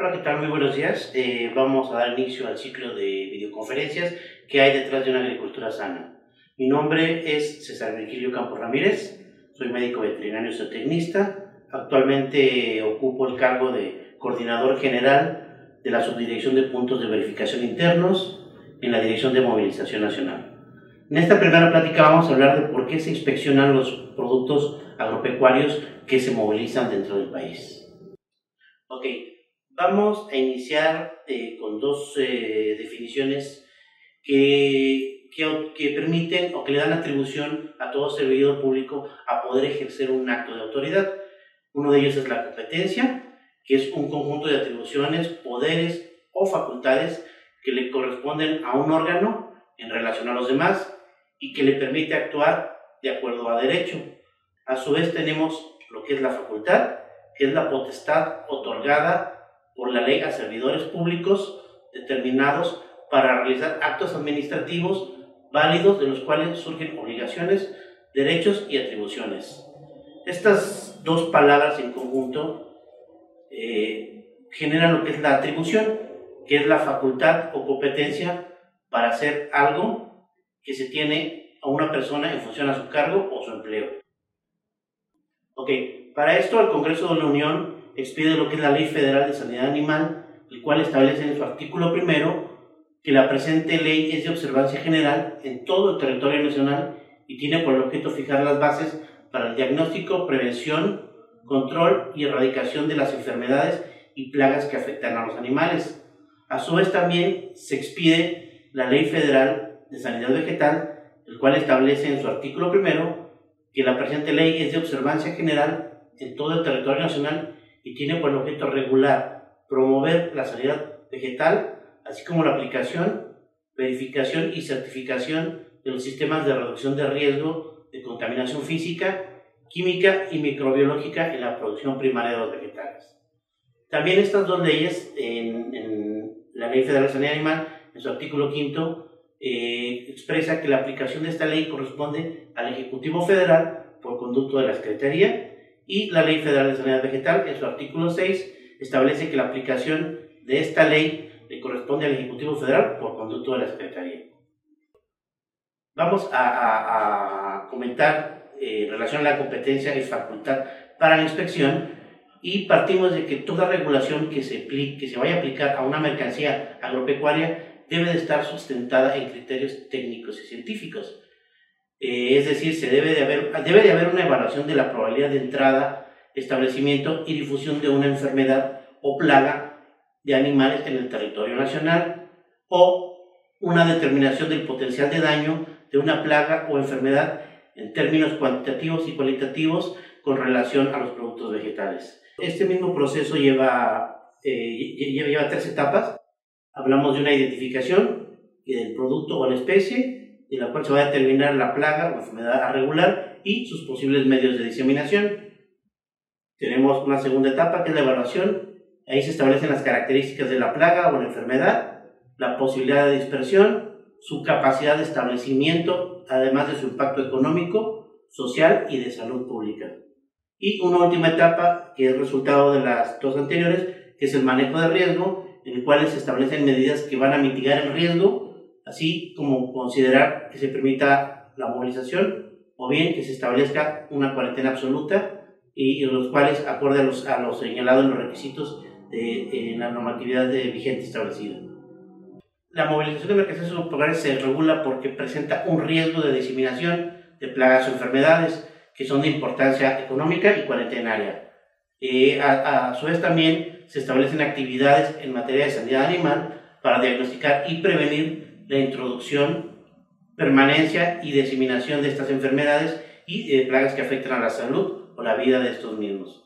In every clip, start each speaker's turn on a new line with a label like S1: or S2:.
S1: Hola, ¿qué tal? Muy buenos días. Eh, vamos a dar inicio al ciclo de videoconferencias que hay detrás de una agricultura sana. Mi nombre es César Virgilio Campos Ramírez, soy médico veterinario zootecnista. Actualmente ocupo el cargo de coordinador general de la Subdirección de Puntos de Verificación Internos en la Dirección de Movilización Nacional. En esta primera plática vamos a hablar de por qué se inspeccionan los productos agropecuarios que se movilizan dentro del país. Ok, Vamos a iniciar eh, con dos eh, definiciones que, que, que, permiten o que le dan atribución a todo servidor público a poder ejercer un acto de autoridad. Uno de ellos es la competencia, que es un conjunto de atribuciones, poderes o facultades que le corresponden a un órgano en relación a los demás y que le permite actuar de acuerdo a derecho. A su vez tenemos lo que es la facultad, que es la potestad otorgada por la ley a servidores públicos determinados para realizar actos administrativos válidos de los cuales surgen obligaciones, derechos y atribuciones. Estas dos palabras en conjunto eh, generan lo que es la atribución, que es la facultad o competencia para hacer algo que se tiene a una persona en función a su cargo o su empleo. Ok, para esto el Congreso de la Unión expide lo que es la Ley Federal de Sanidad Animal, el cual establece en su artículo primero que la presente ley es de observancia general en todo el territorio nacional y tiene por objeto fijar las bases para el diagnóstico, prevención, control y erradicación de las enfermedades y plagas que afectan a los animales. A su vez también se expide la Ley Federal de Sanidad Vegetal, el cual establece en su artículo primero que la presente ley es de observancia general en todo el territorio nacional y tiene por objeto regular, promover la sanidad vegetal, así como la aplicación, verificación y certificación de los sistemas de reducción de riesgo de contaminación física, química y microbiológica en la producción primaria de los vegetales. También estas dos leyes, en, la Ley Federal de Sanidad Animal, en su artículo quinto, eh, expresa que la aplicación de esta ley corresponde al Ejecutivo Federal por conducto de la Secretaría y la Ley Federal de Sanidad Vegetal, en su artículo 6, establece que la aplicación de esta ley le corresponde al Ejecutivo Federal por conducto de la Secretaría. Vamos a, comentar eh, en relación a la competencia y facultad para la inspección y partimos de que toda regulación que se, que se vaya a aplicar a una mercancía agropecuaria debe de estar sustentada en criterios técnicos y científicos eh, es decir, se debe de, haber, debe de haber una evaluación de la probabilidad de entrada, establecimiento y difusión de una enfermedad o plaga de animales en el territorio nacional o una determinación del potencial de daño de una plaga o enfermedad en términos cuantitativos y cualitativos con relación a los productos vegetales. Este mismo proceso lleva, eh, lleva, lleva tres etapas. Hablamos de una identificación del producto o la especie, de la cual se va a determinar la plaga o enfermedad a regular y sus posibles medios de diseminación. Tenemos una segunda etapa que es la evaluación. Ahí se establecen las características de la plaga o la enfermedad, la posibilidad de dispersión, su capacidad de establecimiento, además de su impacto económico, social y de salud pública. Y una última etapa que es resultado de las dos anteriores, que es el manejo de riesgo, en el cual se establecen medidas que van a mitigar el riesgo así como considerar que se permita la movilización o bien que se establezca una cuarentena absoluta y, los cuales acorde a los, a los señalados en los requisitos de la normatividad de, vigente establecida. La movilización de mercancías hogares se regula porque presenta un riesgo de diseminación de plagas o enfermedades que son de importancia económica y cuarentenaria. Eh, a, a, su vez también se establecen actividades en materia de sanidad animal para diagnosticar y prevenir la introducción, permanencia y diseminación de estas enfermedades y de plagas que afectan a la salud o la vida de estos mismos.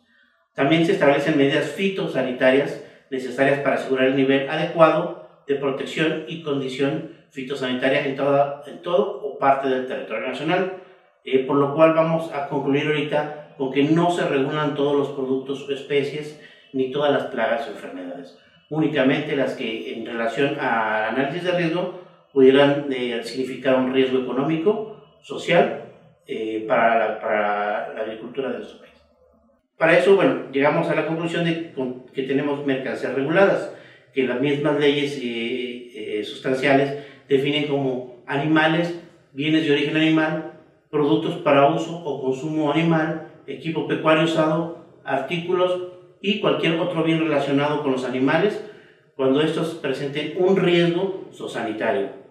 S1: También se establecen medidas fitosanitarias necesarias para asegurar el nivel adecuado de protección y condición fitosanitaria en todo o parte del territorio nacional, eh, por lo cual vamos a concluir ahorita con que no se regulan todos los productos o especies ni todas las plagas o enfermedades, únicamente las que en relación al análisis de riesgo pudieran eh, significar un riesgo económico, social, eh, para, la, para, la, agricultura de nuestro país. Para eso, bueno, llegamos a la conclusión de que tenemos mercancías reguladas, que las mismas leyes eh, eh, sustanciales definen como animales, bienes de origen animal, productos para uso o consumo animal, equipo pecuario usado, artículos y cualquier otro bien relacionado con los animales cuando estos presenten un riesgo zoosanitario.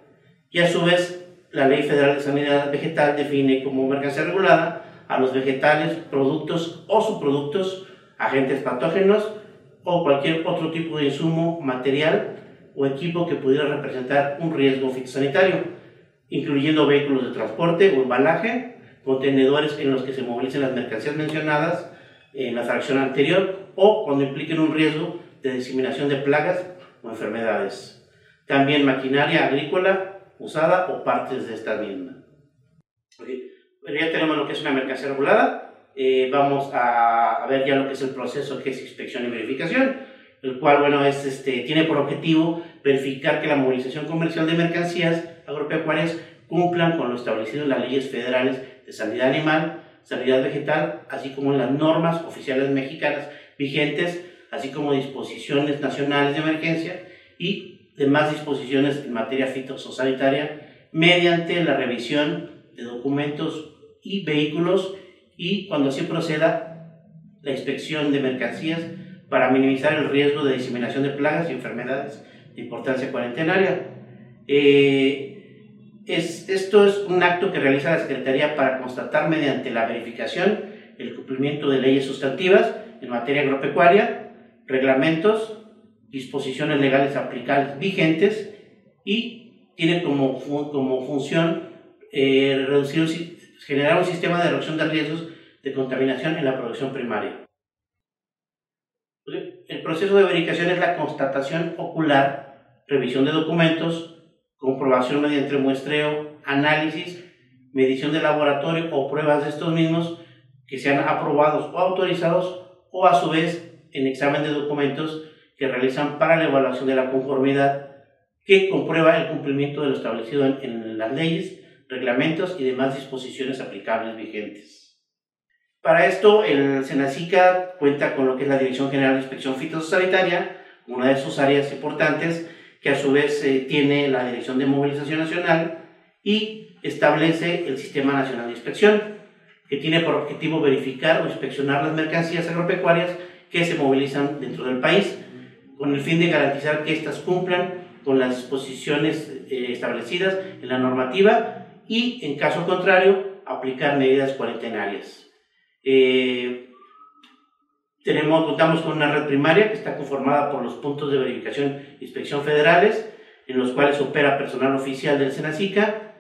S1: Y a su vez, la Ley Federal de Sanidad Vegetal define como mercancía regulada a los vegetales, productos o subproductos, agentes patógenos o cualquier otro tipo de insumo, material o equipo que pudiera representar un riesgo fitosanitario, incluyendo vehículos de transporte o embalaje, contenedores en los que se movilicen las mercancías mencionadas en la fracción anterior o cuando impliquen un riesgo de diseminación de plagas o enfermedades. También maquinaria agrícola usada o partes de esta misma. ya tenemos lo que es una mercancía regulada. Eh, vamos a, ver ya lo que es el proceso que es inspección y verificación, el cual bueno, es, este, tiene por objetivo verificar que la movilización comercial de mercancías agropecuarias cumplan con lo establecido en las leyes federales de sanidad animal, sanidad vegetal, así como en las normas oficiales mexicanas vigentes, así como disposiciones nacionales de emergencia y demás disposiciones en materia fitosanitaria mediante la revisión de documentos y vehículos y cuando así proceda la inspección de mercancías para minimizar el riesgo de diseminación de plagas y enfermedades de importancia cuarentenaria. Eh, es, esto es un acto que realiza la Secretaría para constatar mediante la verificación el cumplimiento de leyes sustantivas en materia agropecuaria, reglamentos, disposiciones legales aplicables vigentes y tiene como, como función eh, reducir, generar un sistema de reducción de riesgos de contaminación en la producción primaria. El proceso de verificación es la constatación ocular, revisión de documentos, comprobación mediante muestreo, análisis, medición de laboratorio o pruebas de estos mismos que sean aprobados o autorizados o a su vez en examen de documentos que realizan para la evaluación de la conformidad que comprueba el cumplimiento de lo establecido en, las leyes, reglamentos y demás disposiciones aplicables vigentes. Para esto, el SENACICA cuenta con lo que es la Dirección General de Inspección Fitosanitaria, una de sus áreas importantes, que a su vez eh, tiene la Dirección de Movilización Nacional y establece el Sistema Nacional de Inspección, que tiene por objetivo verificar o inspeccionar las mercancías agropecuarias que se movilizan dentro del país, con el fin de garantizar que éstas cumplan con las disposiciones eh, establecidas en la normativa y, en caso contrario, aplicar medidas cuarentenarias. Eh, tenemos, contamos con una red primaria que está conformada por los puntos de verificación e inspección federales, en los cuales opera personal oficial del SENACICA,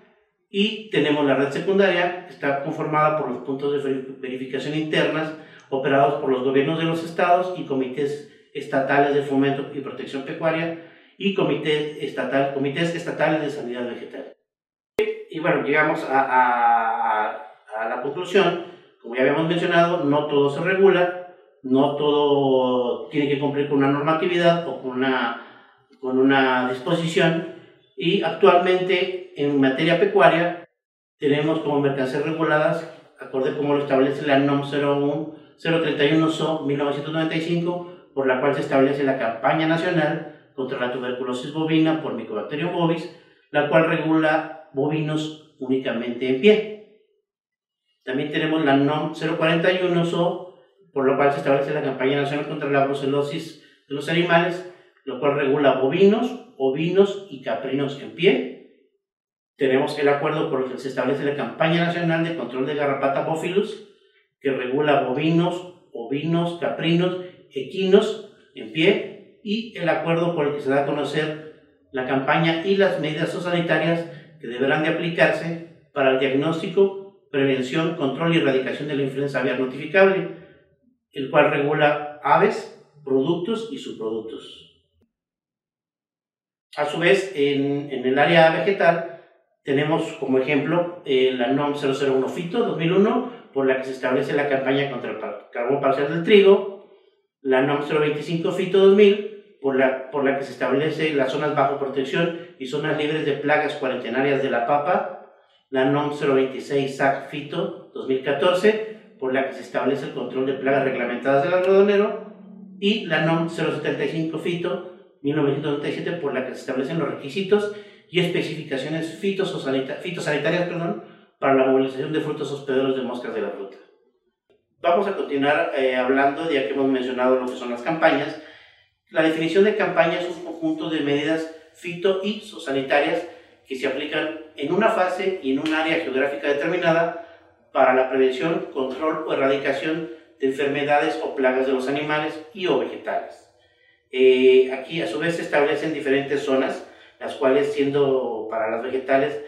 S1: y tenemos la red secundaria, que está conformada por los puntos de verificación internas operados por los gobiernos de los estados y comités estatales de fomento y protección pecuaria y comité estatal, comités estatales de sanidad vegetal. Y bueno, llegamos a, a, a la conclusión, como ya habíamos mencionado, no todo se regula, no todo tiene que cumplir con una normatividad o con una, con una disposición y actualmente en materia pecuaria tenemos como mercancías reguladas, acorde como lo establece la NOM 01, 031 SO 1995, por la cual se establece la campaña nacional contra la tuberculosis bovina por Mycobacterium bovis, la cual regula bovinos únicamente en pie. También tenemos la NOM 041 SO por lo cual se establece la campaña nacional contra la brucelosis de los animales, lo cual regula bovinos, ovinos y caprinos en pie. Tenemos el acuerdo por el que se establece la campaña nacional de control de garrapata bófilus, que regula bovinos, ovinos, caprinos, equinos en pie, y el acuerdo por el que se da a conocer la campaña y las medidas sanitarias que deberán de aplicarse para el diagnóstico, prevención, control y erradicación de la influenza aviar notificable, el cual regula aves, productos y subproductos. A su vez, en, el área vegetal tenemos como ejemplo eh, la NOM 001 FITO 2001, por la que se establece la campaña contra el carbón parcial del trigo, la NOM 025 FITO 2000, por la, por la que se establece las zonas bajo protección y zonas libres de plagas cuarentenarias de la papa, la NOM 026 SAC FITO 2014, por la que se establece el control de plagas reglamentadas del algodonero, y la NOM 075 FITO 1997 por la que se establecen los requisitos y especificaciones fitosanitarias perdón, para la movilización de frutos hospederos de moscas de la fruta. Vamos a continuar eh, hablando, ya que hemos mencionado lo que son las campañas. La definición de campaña es un conjunto de medidas fito y sanitarias que se aplican en una fase y en un área geográfica determinada para la prevención, control o erradicación de enfermedades o plagas de los animales y o vegetales. Eh, aquí a su vez se establecen diferentes zonas, las cuales siendo para las vegetales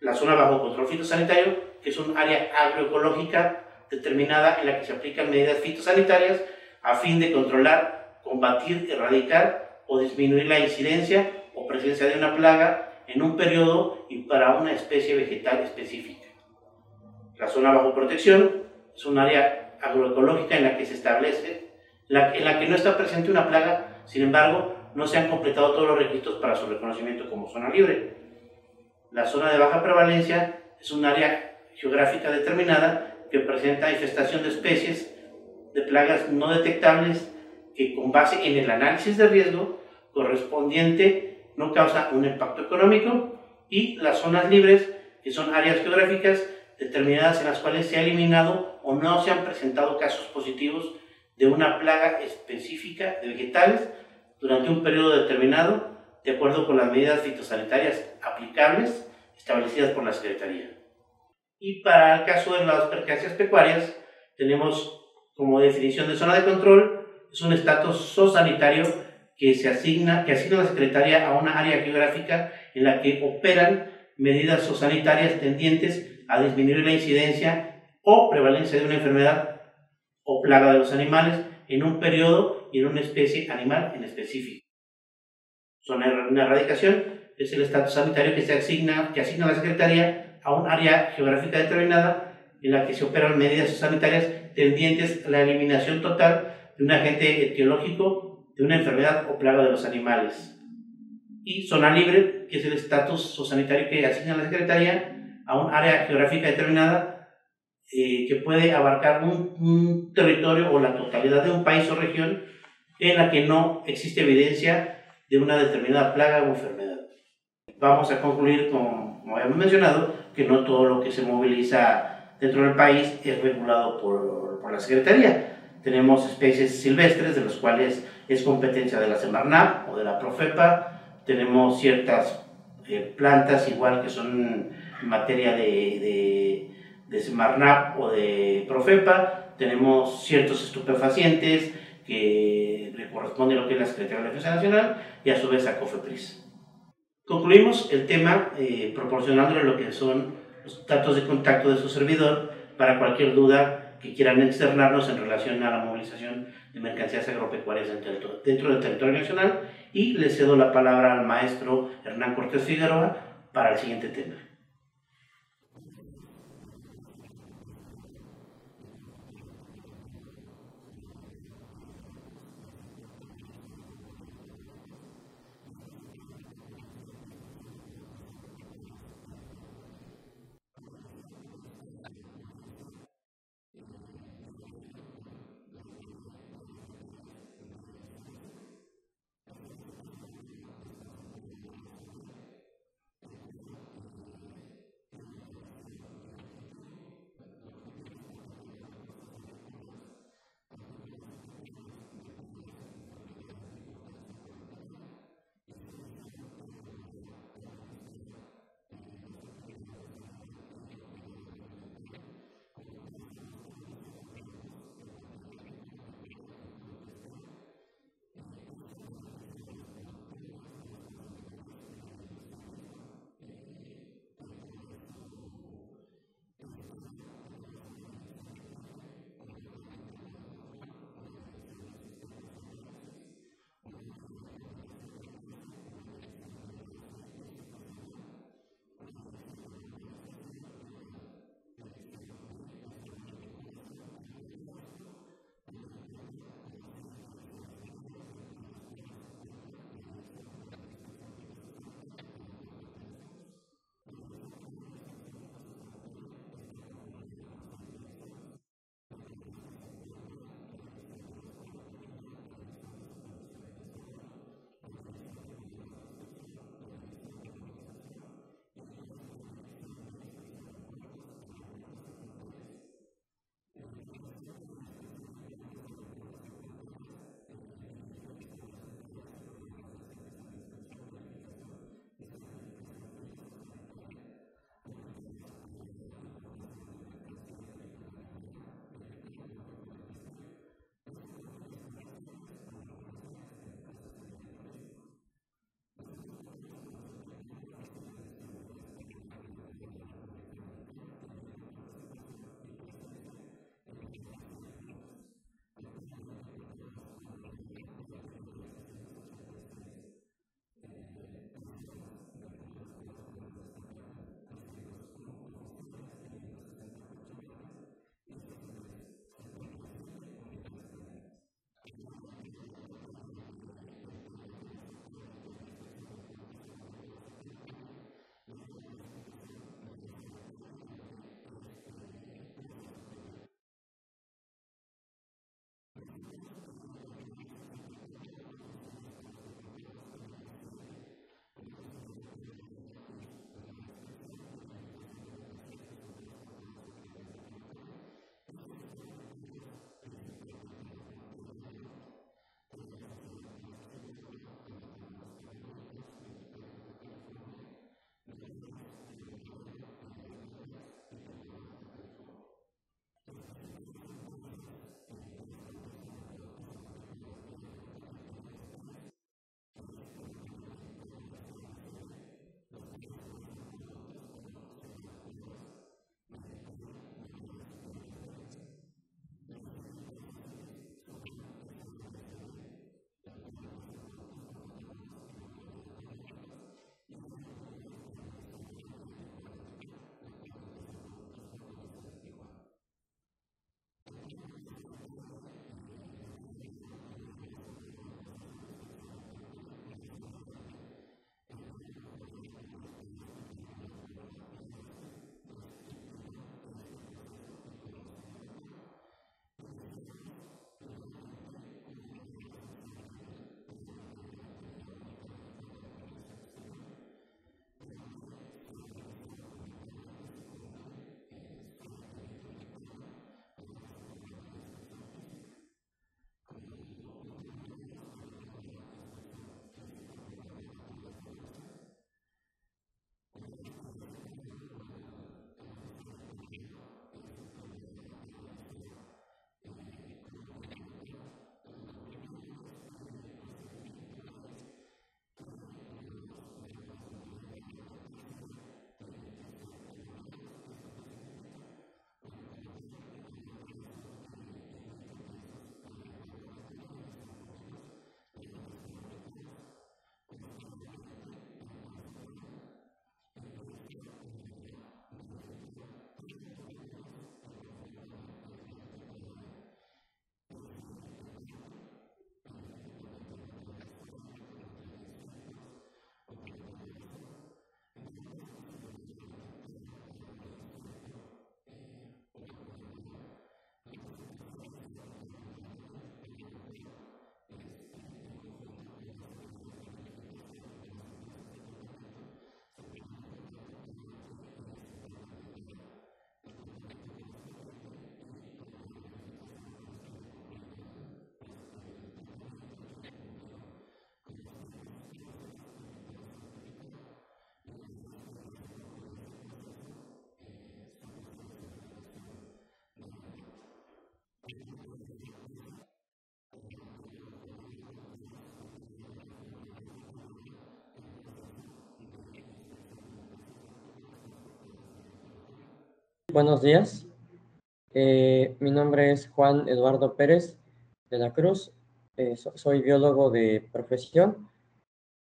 S1: la zona bajo control fitosanitario, que es un área agroecológica determinada en la que se aplican medidas fitosanitarias a fin de controlar, combatir, erradicar o disminuir la incidencia o presencia de una plaga en un periodo y para una especie vegetal específica. La zona bajo protección es un área agroecológica en la que se establece, en la que no está presente una plaga, sin embargo, no se han completado todos los requisitos para su reconocimiento como zona libre. La zona de baja prevalencia es un área geográfica determinada que presenta infestación de especies de plagas no detectables que con base en el análisis de riesgo correspondiente no causa un impacto económico y las zonas libres que son áreas geográficas determinadas en las cuales se ha eliminado o no se han presentado casos positivos de una plaga específica de vegetales durante un periodo determinado de acuerdo con las medidas fitosanitarias aplicables establecidas por la Secretaría. Y para el caso de las percancias pecuarias, tenemos como definición de zona de control, es un estatus zoosanitario que se asigna, que asigna la Secretaría a una área geográfica en la que operan medidas zoosanitarias tendientes a disminuir la incidencia o prevalencia de una enfermedad o plaga de los animales en un periodo y en una especie animal en específico. Zona de erradicación es el estatus sanitario que se asigna, que asigna la Secretaría a un área geográfica determinada en la que se operan medidas sanitarias tendientes a la eliminación total de un agente etiológico de una enfermedad o plaga de los animales. Y zona libre, que es el estatus sanitario que asigna la Secretaría a un área geográfica determinada eh, que puede abarcar un, territorio o la totalidad de un país o región en la que no existe evidencia de una determinada plaga o enfermedad. Vamos a concluir, con, como habíamos mencionado, que no todo lo que se moviliza dentro del país es regulado por, por la Secretaría. Tenemos especies silvestres de las cuales es competencia de la Semarnap o de la Profepa. Tenemos ciertas eh, plantas igual que son en materia de de Semarnap o de Profepa, tenemos ciertos estupefacientes que le corresponde a lo que es la Secretaría de la Defensa Nacional y a su vez a COFEPRIS. Concluimos el tema eh, proporcionándole lo que son los datos de contacto de su servidor para cualquier duda que quieran externarnos en relación a la movilización de mercancías agropecuarias dentro, dentro del territorio nacional y le cedo la palabra al maestro Hernán Cortés Figueroa para el siguiente tema.
S2: Buenos días. Eh, mi nombre es Juan Eduardo Pérez de la Cruz. Eh, soy biólogo de profesión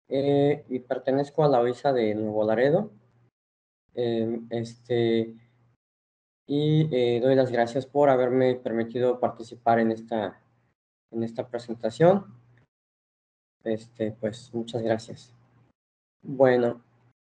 S2: eh, y pertenezco a la OISA de Nuevo Laredo. este, y doy las gracias por haberme permitido participar en esta, en esta presentación. Este, pues muchas gracias. Bueno,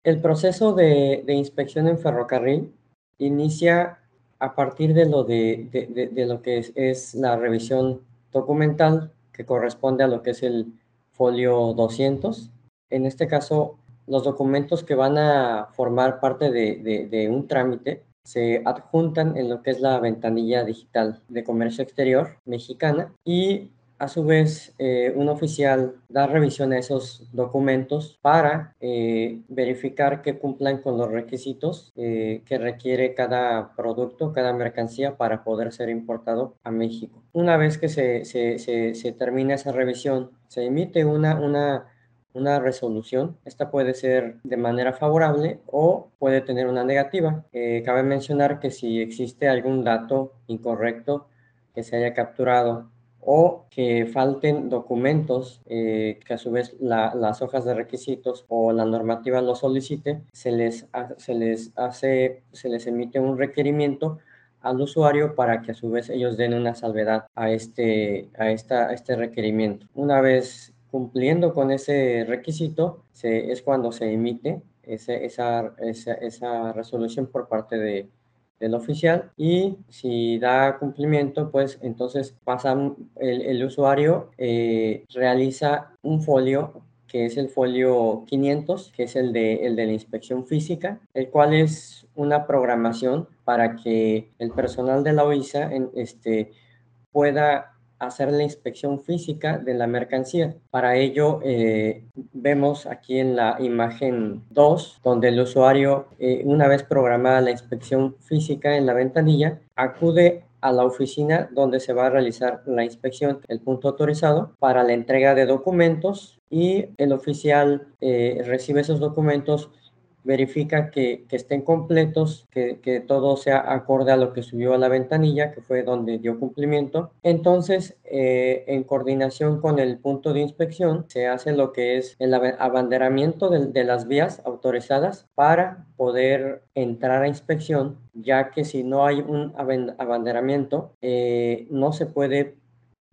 S2: el proceso de, de inspección en ferrocarril inicia a partir de lo, de, lo que es, la revisión documental que corresponde a lo que es el folio 200. En este caso, los documentos que van a formar parte de, un trámite se adjuntan en lo que es la ventanilla digital de comercio exterior mexicana y a su vez, eh, un oficial da revisión a esos documentos para eh, verificar que cumplan con los requisitos eh, que requiere cada producto, cada mercancía para poder ser importado a México. Una vez que se, se, se, termina esa revisión, se emite una, una, una resolución. Esta puede ser de manera favorable o puede tener una negativa. cabe mencionar que si existe algún dato incorrecto que se haya capturado o que falten documentos eh, que a su vez las hojas de requisitos o la normativa lo solicite, se les, se les hace, se les emite un requerimiento al usuario para que a su vez ellos den una salvedad a este, a esta, este requerimiento. Una vez cumpliendo con ese requisito, se, es cuando se emite esa, esa, esa resolución por parte de, del oficial. Y si da cumplimiento, pues entonces pasa el, usuario eh, realiza un folio que es el folio 500, que es el de, el de la inspección física, el cual es una programación para que el personal de la OISA en, este, pueda hacer la inspección física de la mercancía. Para ello, eh, vemos aquí en la imagen 2, donde el usuario, eh, una vez programada la inspección física en la ventanilla, acude a la oficina donde se va a realizar la inspección, el punto autorizado, para la entrega de documentos y el oficial eh, recibe esos documentos verifica que, estén completos, que, todo sea acorde a lo que subió a la ventanilla, que fue donde dio cumplimiento. Entonces, eh, en coordinación con el punto de inspección, se hace lo que es el abanderamiento de, las vías autorizadas para poder entrar a inspección, ya que si no hay un abanderamiento, eh, no se puede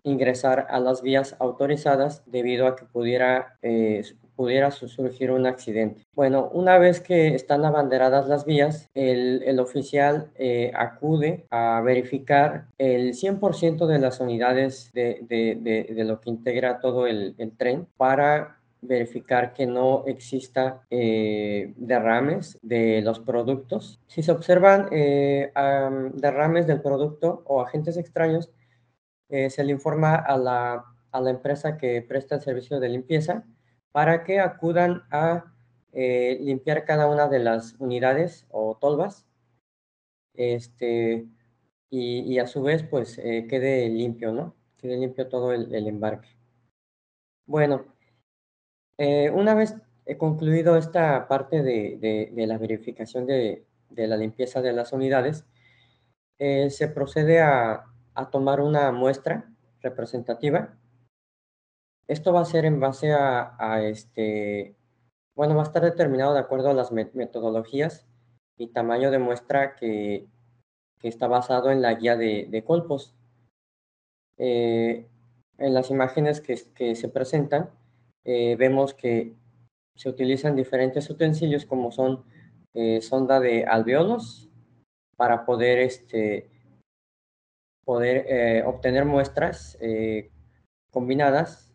S2: ingresar a las vías autorizadas debido a que pudiera eh, pudiera surgir un accidente. Bueno, una vez que están abanderadas las vías, el, oficial eh, acude a verificar el 100% de las unidades de, lo que integra todo el, tren para verificar que no exista eh, derrames de los productos. Si se observan eh, derrames del producto o agentes extraños, se le informa a la, a la empresa que presta el servicio de limpieza para que acudan a eh, limpiar cada una de las unidades o tolvas este, y, a su vez pues eh, quede limpio, ¿no? Quede limpio todo el, embarque. Bueno, eh, una vez he concluido esta parte de, la verificación de, la limpieza de las unidades, se procede a tomar una muestra representativa esto va a ser en base a, este, bueno, va a estar determinado de acuerdo a las metodologías y tamaño de muestra que, está basado en la guía de, Colpos. Eh, en las imágenes que, se presentan, eh, vemos que se utilizan diferentes utensilios como son eh, sonda de alveolos para poder, este, poder obtener muestras combinadas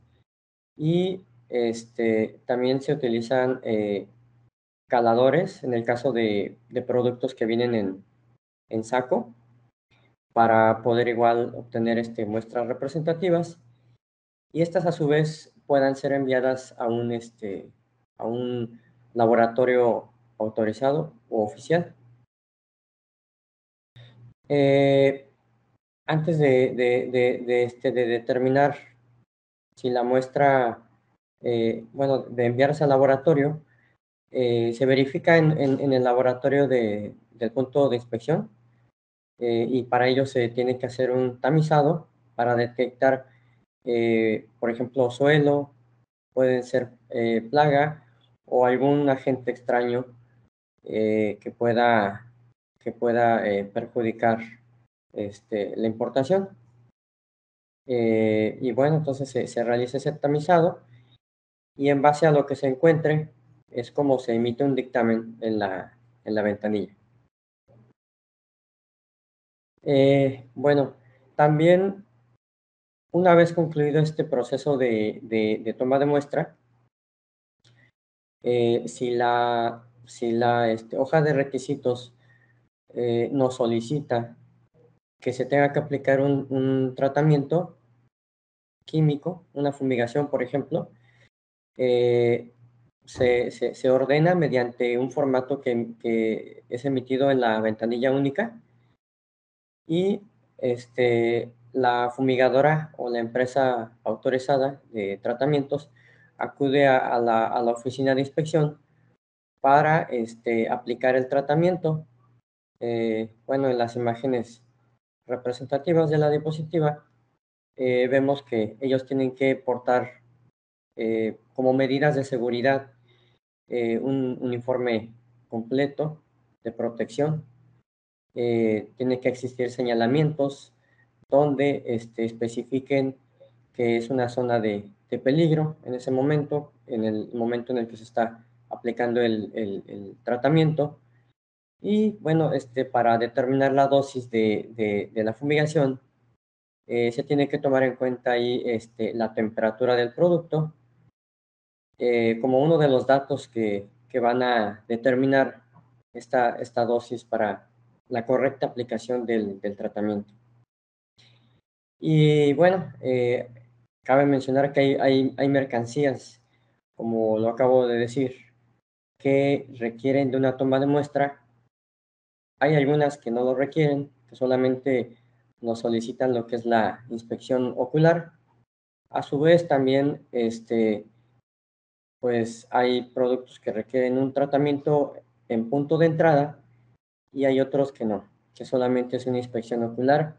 S2: y este, también se utilizan eh, caladores en el caso de, productos que vienen en, en, saco para poder igual obtener este, muestras representativas y estas a su vez puedan ser enviadas a un, este, a un laboratorio autorizado o oficial. Eh, antes de, de, este, de determinar si la muestra, eh, bueno, de enviarse al laboratorio, eh, se verifica en, el laboratorio del punto de inspección eh, y para ello se tiene que hacer un tamizado para detectar, por ejemplo, suelo, pueden ser plaga o algún agente extraño que pueda, que pueda perjudicar este, la importación. Y bueno, entonces se, se realiza ese tamizado y en base a lo que se encuentre es como se emite un dictamen en la, en la ventanilla. Eh, bueno, también una vez concluido este proceso de, toma de muestra, eh, si la, si la este, hoja de requisitos eh, nos solicita que se tenga que aplicar un tratamiento químico, una fumigación, por ejemplo, eh, se, se, ordena mediante un formato que, que, es emitido en la ventanilla única y este, la fumigadora o la empresa autorizada de tratamientos acude a, la, a la, oficina de inspección para este, aplicar el tratamiento. Eh, bueno, en las imágenes representativas de la diapositiva eh, vemos que ellos tienen que portar eh, como medidas de seguridad eh, un uniforme completo de protección. Eh, tiene que existir señalamientos donde este, especifiquen que es una zona de, peligro en ese momento, en el momento en el que se está aplicando el, tratamiento. Y bueno, este, para determinar la dosis de, la fumigación, se tiene que tomar en cuenta ahí este, la temperatura del producto, eh, como uno de los datos que, que van a determinar esta, esta, dosis para la correcta aplicación del, del tratamiento. Y bueno, eh, cabe mencionar que hay, hay, hay, mercancías, como lo acabo de decir, que requieren de una toma de muestra. Hay algunas que no lo requieren, que solamente nos solicitan lo que es la inspección ocular. A su vez, también este, pues hay productos que requieren un tratamiento en punto de entrada y hay otros que no, que solamente es una inspección ocular.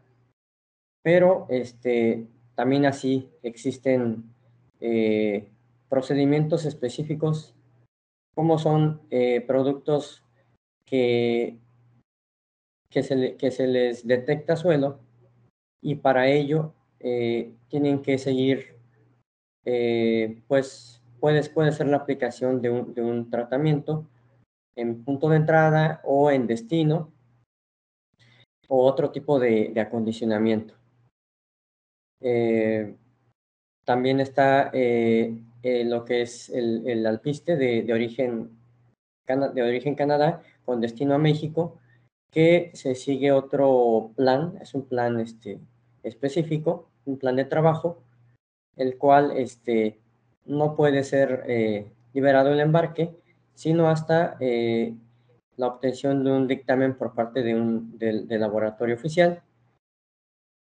S2: Pero este, también así existen eh, procedimientos específicos como son eh, productos que, que, se que se les detecta suelo y para ello eh, tienen que seguir pues puede, puede ser la aplicación de un, de un tratamiento en punto de entrada o en destino o otro tipo de, acondicionamiento. Eh, también está eh, eh, lo que es el, el alpiste de, de, origen, de origen Canadá con destino a México, que se sigue otro plan, es un plan este, específico, un plan de trabajo, el cual este, no puede ser eh, liberado el embarque, sino hasta eh, la obtención de un dictamen por parte de un, del, laboratorio oficial.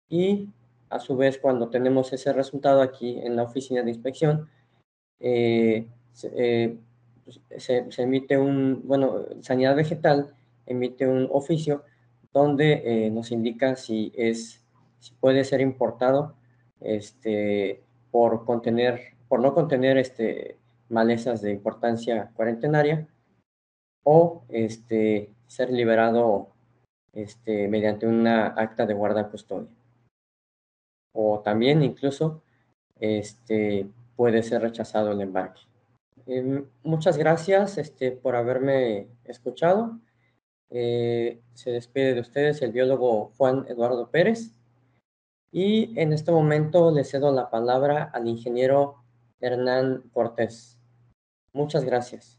S2: Y a su vez, cuando tenemos ese resultado aquí en la oficina de inspección, eh, pues, se, se, emite un, bueno, Sanidad Vegetal emite un oficio donde nos indica si es, si puede ser importado este, por contener por no contener este, malezas de importancia cuarentenaria o este, ser liberado este, mediante una acta de guarda custodia. O también incluso este, puede ser rechazado el embarque. Eh, muchas gracias este, por haberme escuchado. Eh, se despide de ustedes el biólogo Juan Eduardo Pérez. Y en este momento le cedo la palabra al ingeniero Hernán Cortés. Muchas gracias.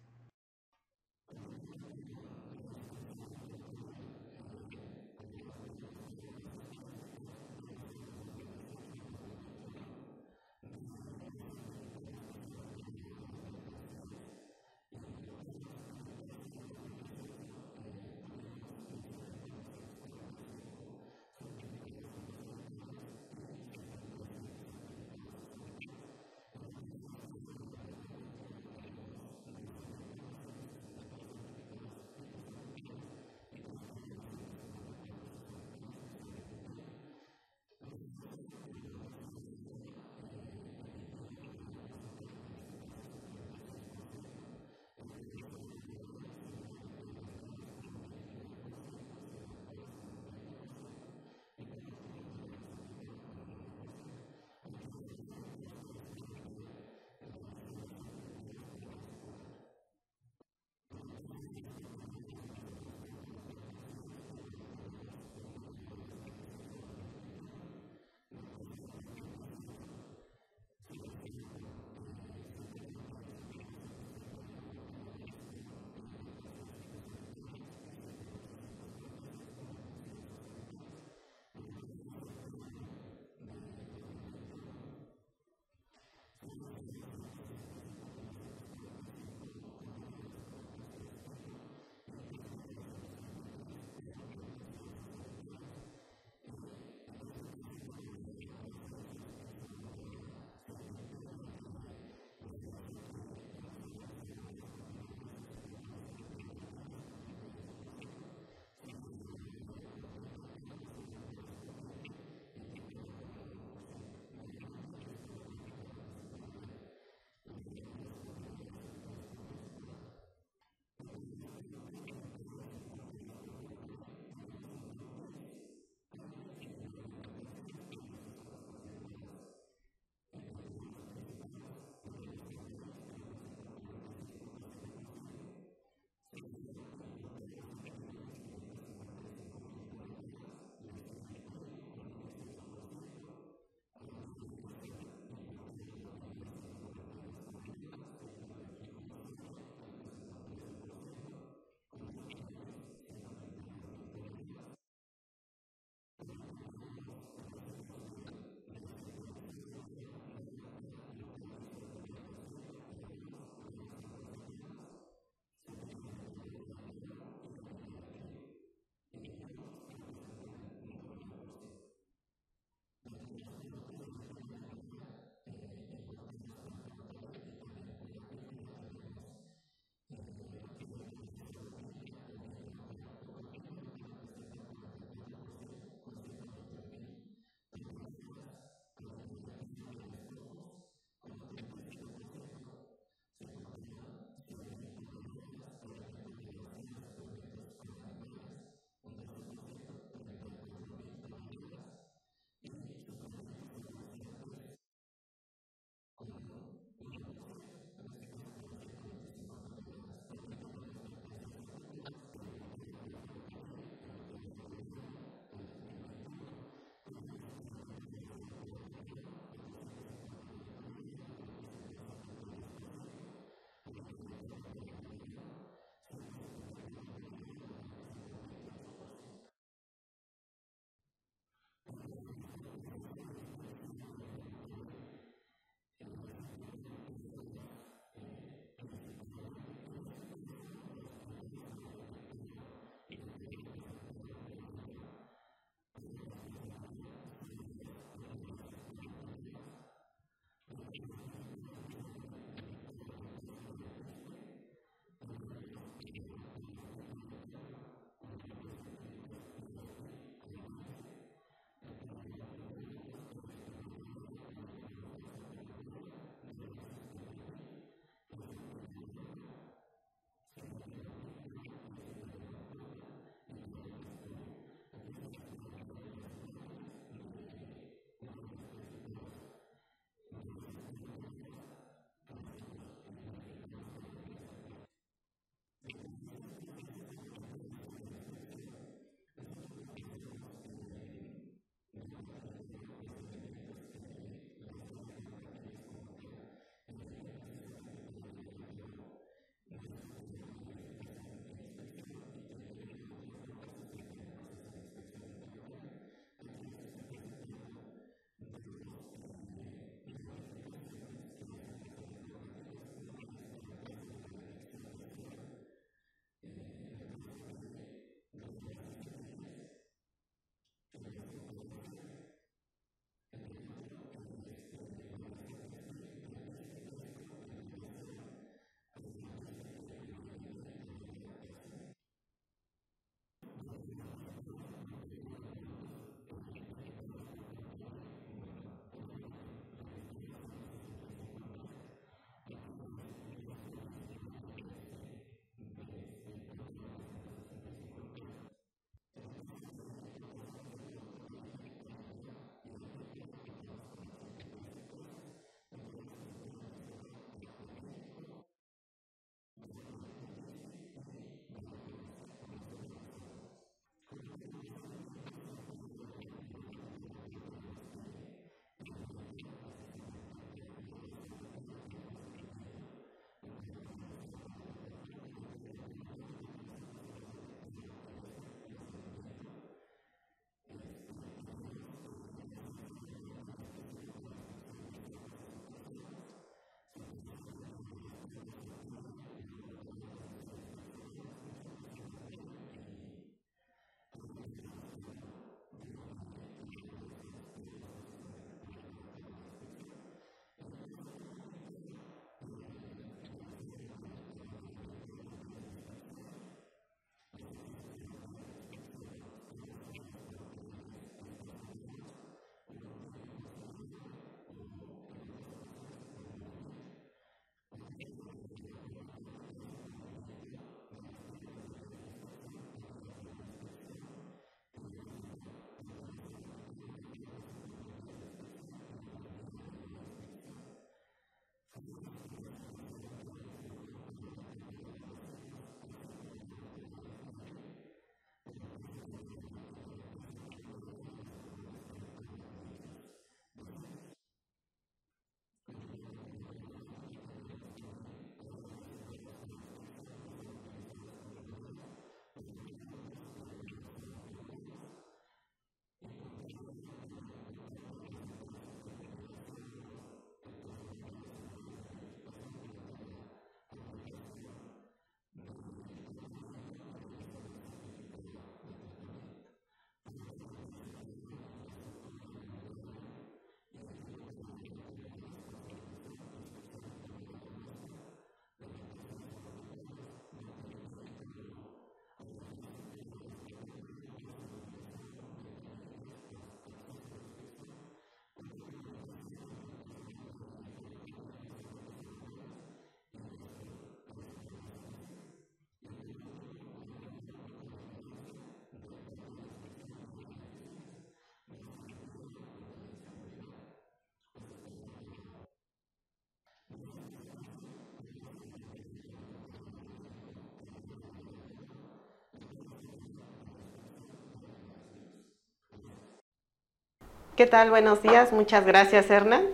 S3: ¿Qué tal? Buenos días. Muchas gracias, Hernán.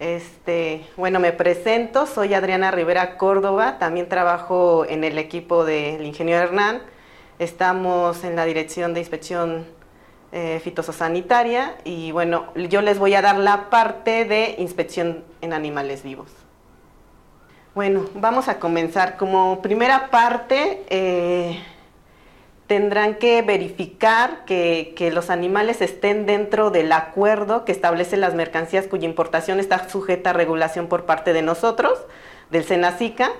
S3: Este, bueno, me presento. Soy Adriana Rivera Córdoba. También trabajo en el equipo del ingeniero Hernán. Estamos en la Dirección de Inspección eh, Fitosanitaria y bueno, yo les voy a dar la parte de inspección en animales vivos. Bueno, vamos a comenzar. Como primera parte, eh, tendrán que verificar que, los animales estén dentro del acuerdo que establece las mercancías cuya importación está sujeta a regulación por parte de nosotros, del SENACICA.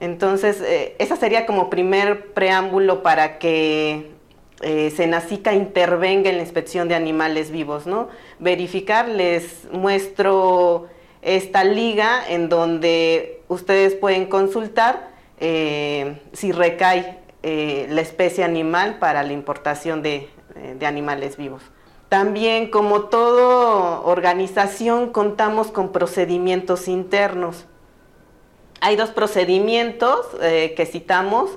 S3: Entonces, eh, esa sería como primer preámbulo para que eh, Senacica intervenga en la inspección de animales vivos, ¿no? Verificar, les muestro esta liga en donde ustedes pueden consultar eh, si recae eh, la especie animal para la importación eh, de, animales vivos. También, como toda organización, contamos con procedimientos internos. Hay dos procedimientos eh, que citamos.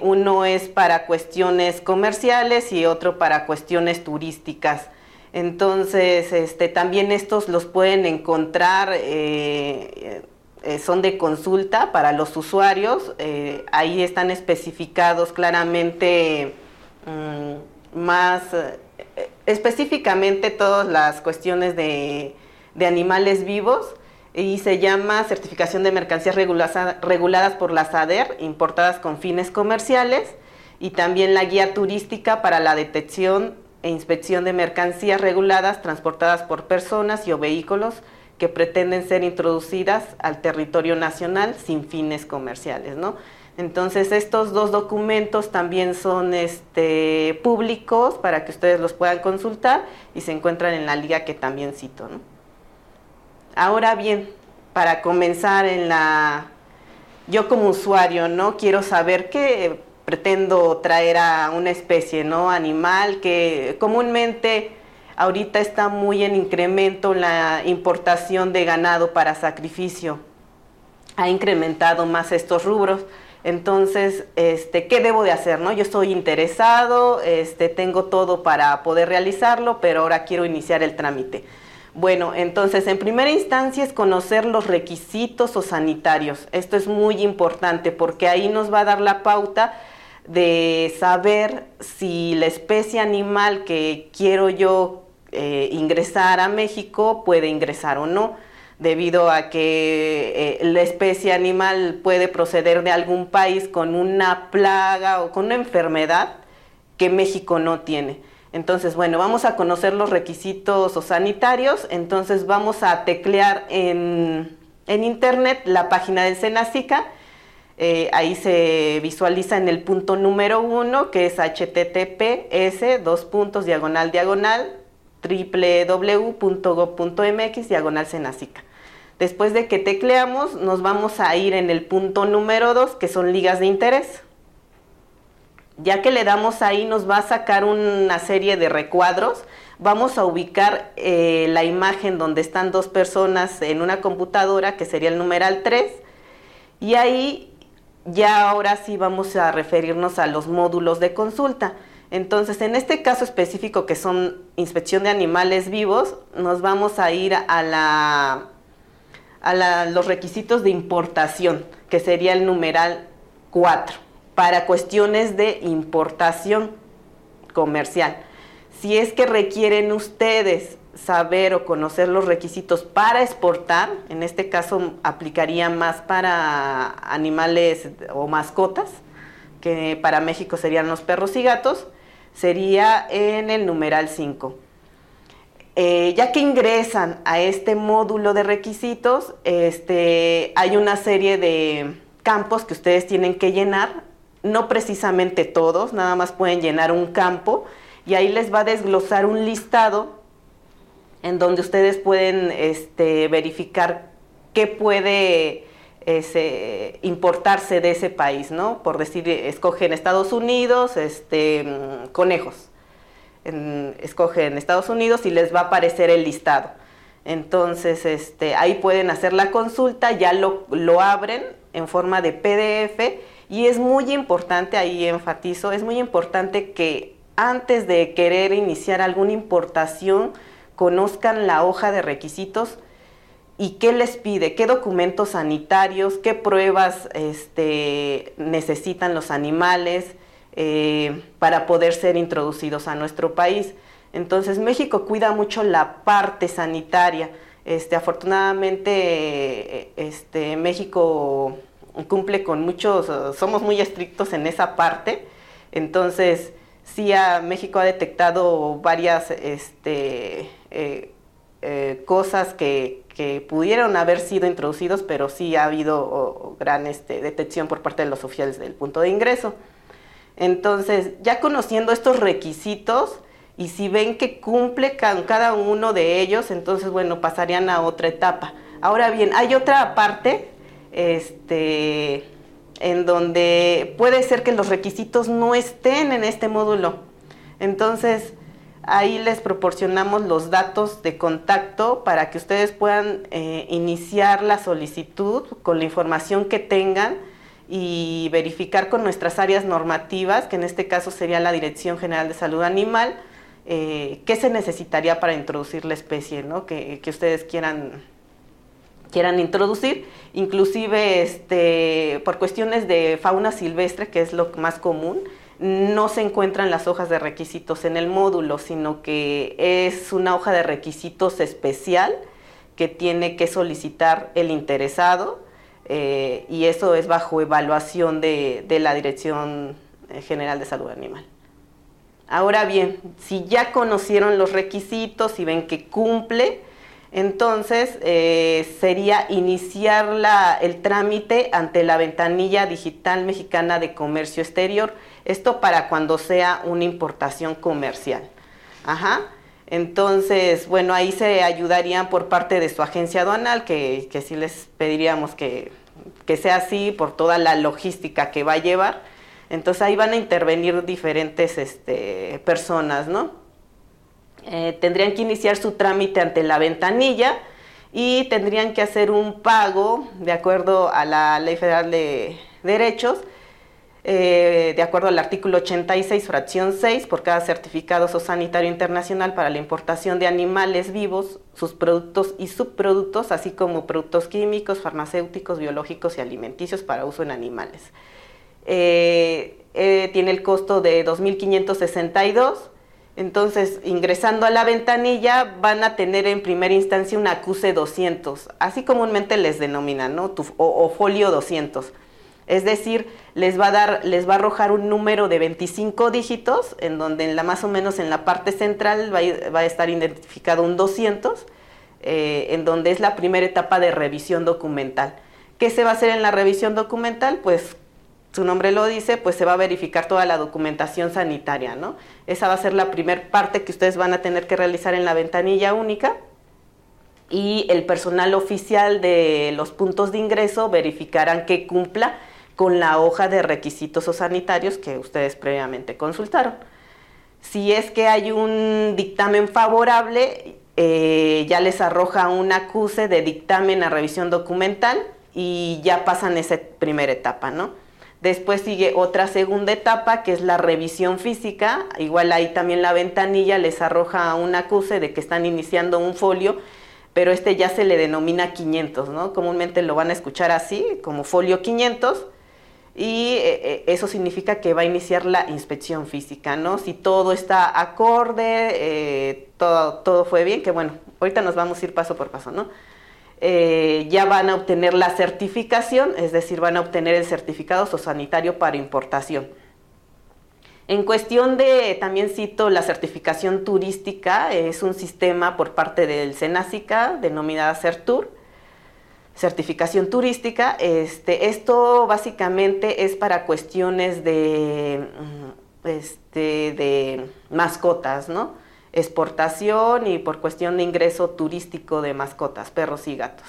S3: uno es para cuestiones comerciales y otro para cuestiones turísticas. Entonces, este, también estos los pueden encontrar eh, son de consulta para los usuarios. Eh, ahí están especificados claramente mm, más eh, específicamente todas las cuestiones de, animales vivos y se llama certificación de mercancías reguladas por la SADER, importadas con fines comerciales, y también la guía turística para la detección e inspección de mercancías reguladas transportadas por personas y o vehículos que pretenden ser introducidas al territorio nacional sin fines comerciales, ¿no? Entonces estos dos documentos también son este, públicos para que ustedes los puedan consultar y se encuentran en la liga que también cito. Ahora bien, para comenzar en la, yo como usuario, ¿no? Quiero saber qué pretendo traer a una especie, ¿no? Animal que comúnmente Ahorita está muy en incremento la importación de ganado para sacrificio. Ha incrementado más estos rubros. Entonces, este, ¿qué debo de hacer? No? Yo estoy interesado, este, tengo todo para poder realizarlo, pero ahora quiero iniciar el trámite. Bueno, entonces en primera instancia es conocer los requisitos o sanitarios. Esto es muy importante porque ahí nos va a dar la pauta de saber si la especie animal que quiero yo eh, ingresar a México puede ingresar o no, debido a que eh, la especie animal puede proceder de algún país con una plaga o con una enfermedad que México no tiene. Entonces, bueno, vamos a conocer los requisitos sanitarios, entonces vamos a teclear en, internet la página del Senacica, eh, ahí se visualiza en el punto número uno, que es https, dos puntos, diagonal, diagonal, www.go.mx diagonal Senacica. Después de que tecleamos, nos vamos a ir en el punto número 2, que son ligas de interés. Ya que le damos ahí, nos va a sacar una serie de recuadros. Vamos a ubicar eh, la imagen donde están dos personas en una computadora, que sería el numeral 3. Y ahí ya ahora sí vamos a referirnos a los módulos de consulta. Entonces, en este caso específico que son inspección de animales vivos, nos vamos a ir a, la, a los requisitos de importación, que sería el numeral 4, para cuestiones de importación comercial. Si es que requieren ustedes saber o conocer los requisitos para exportar, en este caso aplicaría más para animales o mascotas, que para México serían los perros y gatos, sería en el numeral 5. Eh, ya que ingresan a este módulo de requisitos, este, hay una serie de campos que ustedes tienen que llenar, no precisamente todos, nada más pueden llenar un campo y ahí les va a desglosar un listado en donde ustedes pueden este, verificar qué puede ese, importarse de ese país, ¿no? Por decir, escogen Estados Unidos, este, mm, conejos. escogen Estados Unidos y les va a aparecer el listado. Entonces, este, ahí pueden hacer la consulta, ya lo, lo abren en forma de PDF y es muy importante, ahí enfatizo, es muy importante que antes de querer iniciar alguna importación, conozcan la hoja de requisitos y qué les pide, qué documentos sanitarios, qué pruebas este, necesitan los animales eh, para poder ser introducidos a nuestro país. Entonces México cuida mucho la parte sanitaria. Este, afortunadamente este, México cumple con muchos, somos muy estrictos en esa parte. Entonces, sí, a México ha detectado varias este, eh, eh, cosas que, pudieron haber sido introducidos, pero sí ha habido gran este, detección por parte de los oficiales del punto de ingreso. Entonces, ya conociendo estos requisitos, y si ven que cumple con cada uno de ellos, entonces, bueno, pasarían a otra etapa. Ahora bien, hay otra parte, este, en donde puede ser que los requisitos no estén en este módulo. Entonces, Ahí les proporcionamos los datos de contacto para que ustedes puedan eh, iniciar la solicitud con la información que tengan y verificar con nuestras áreas normativas, que en este caso sería la Dirección General de Salud Animal, eh, qué se necesitaría para introducir la especie ¿no? que, que ustedes quieran quieran introducir, inclusive este, por cuestiones de fauna silvestre, que es lo más común, no se encuentran las hojas de requisitos en el módulo, sino que es una hoja de requisitos especial que tiene que solicitar el interesado eh, y eso es bajo evaluación de, la Dirección General de Salud Animal. Ahora bien, si ya conocieron los requisitos y ven que cumple, entonces eh, sería iniciar el trámite ante la ventanilla digital mexicana de comercio exterior esto para cuando sea una importación comercial. Ajá. Entonces, bueno, ahí se ayudarían por parte de su agencia aduanal, que, sí les pediríamos que, sea así por toda la logística que va a llevar. Entonces ahí van a intervenir diferentes este, personas, ¿no? Eh, tendrían que iniciar su trámite ante la ventanilla y tendrían que hacer un pago de acuerdo a la Ley Federal de Derechos eh, de acuerdo al artículo 86, fracción 6, por cada certificado sanitario internacional para la importación de animales vivos, sus productos y subproductos, así como productos químicos, farmacéuticos, biológicos y alimenticios para uso en animales. Eh, eh, tiene el costo de 2.562. Entonces, ingresando a la ventanilla, van a tener en primera instancia un acuse 200, así comúnmente les denominan, ¿no? o folio 200 es decir, les va a dar, les va a arrojar un número de 25 dígitos, en donde en la, más o menos en la parte central va a, estar identificado un 200, eh, en donde es la primera etapa de revisión documental. ¿Qué se va a hacer en la revisión documental? Pues su nombre lo dice, pues se va a verificar toda la documentación sanitaria, ¿no? Esa va a ser la primera parte que ustedes van a tener que realizar en la ventanilla única y el personal oficial de los puntos de ingreso verificarán que cumpla con la hoja de requisitos o sanitarios que ustedes previamente consultaron. Si es que hay un dictamen favorable, eh, ya les arroja un acuse de dictamen a revisión documental y ya pasan esa primera etapa, ¿no? Después sigue otra segunda etapa que es la revisión física. Igual ahí también la ventanilla les arroja un acuse de que están iniciando un folio, pero este ya se le denomina 500, ¿no? Comúnmente lo van a escuchar así, como folio 500 y eh, eh, eso significa que va a iniciar la inspección física, ¿no? Si todo está acorde, eh, todo, todo fue bien, que bueno, ahorita nos vamos a ir paso por paso, ¿no? ya van a obtener la certificación, es decir, van a obtener el certificado sanitario para importación. En cuestión de, también cito la certificación turística, es un sistema por parte del SENACICA denominada CERTUR, certificación turística. Este, esto básicamente es para cuestiones de, mm, este, de mascotas, ¿no? Exportación y por cuestión de ingreso turístico de mascotas, perros y gatos.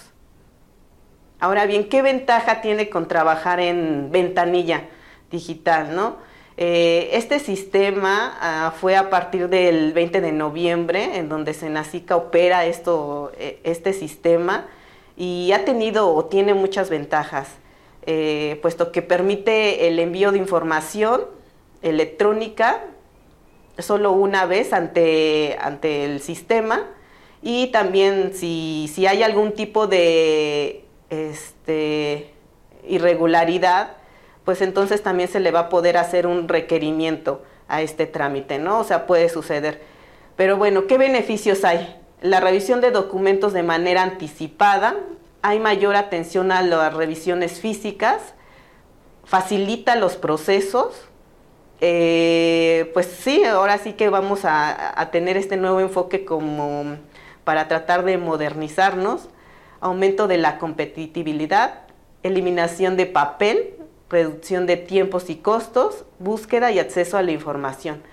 S3: Ahora bien, ¿qué ventaja tiene con trabajar en ventanilla digital, no? Eh, este sistema ah, fue a partir del 20 de noviembre, en donde Senacica opera esto, eh, este sistema y ha tenido o tiene muchas ventajas, eh, puesto que permite el envío de información electrónica solo una vez ante, ante el sistema y también si, si hay algún tipo de este, irregularidad, pues entonces también se le va a poder hacer un requerimiento a este trámite, ¿no? O sea, puede suceder. Pero bueno, ¿qué beneficios hay? La revisión de documentos de manera anticipada, hay mayor atención a las revisiones físicas, facilita los procesos, eh, pues sí, ahora sí que vamos a, a, tener este nuevo enfoque como para tratar de modernizarnos, aumento de la competitividad, eliminación de papel, reducción de tiempos y costos, búsqueda y acceso a la información.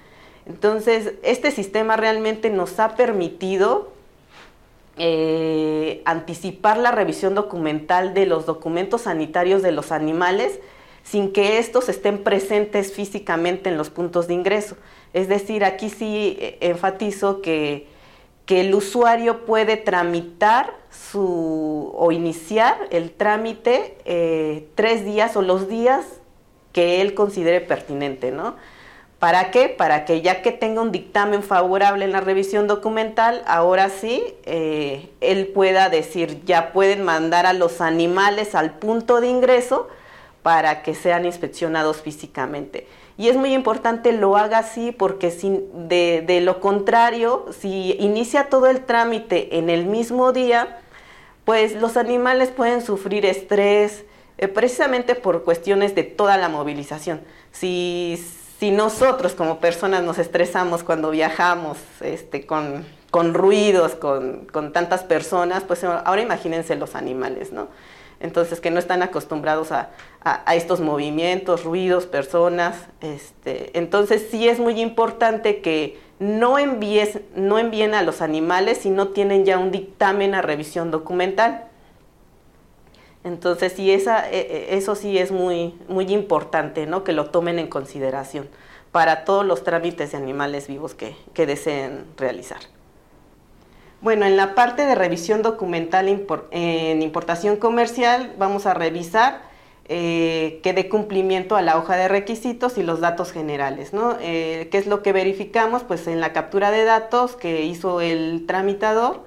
S3: Entonces, este sistema realmente nos ha permitido eh, anticipar la revisión documental de los documentos sanitarios de los animales sin que estos estén presentes físicamente en los puntos de ingreso. Es decir, aquí sí eh, enfatizo que, que el usuario puede tramitar su, o iniciar el trámite eh, tres días o los días que él considere pertinente, ¿no? ¿Para qué? Para que ya que tenga un dictamen favorable en la revisión documental, ahora sí, eh, él pueda decir, ya pueden mandar a los animales al punto de ingreso para que sean inspeccionados físicamente. Y es muy importante lo haga así porque de, lo contrario, si inicia todo el trámite en el mismo día, pues los animales pueden sufrir estrés, eh, precisamente por cuestiones de toda la movilización. Si, si nosotros como personas nos estresamos cuando viajamos este, con, con ruidos, con, con, tantas personas, pues ahora imagínense los animales, ¿no? Entonces, que no están acostumbrados a, a, estos movimientos, ruidos, personas. Este, entonces, sí es muy importante que no, envíes, no envíen a los animales si no tienen ya un dictamen a revisión documental. Entonces, sí, esa, e, e, eso sí es muy, muy importante, ¿no? Que lo tomen en consideración para todos los trámites de animales vivos que, que deseen realizar. Bueno, en la parte de revisión documental en importación comercial vamos a revisar eh, que dé cumplimiento a la hoja de requisitos y los datos generales. ¿no? Eh, ¿Qué es lo que verificamos? Pues en la captura de datos que hizo el tramitador,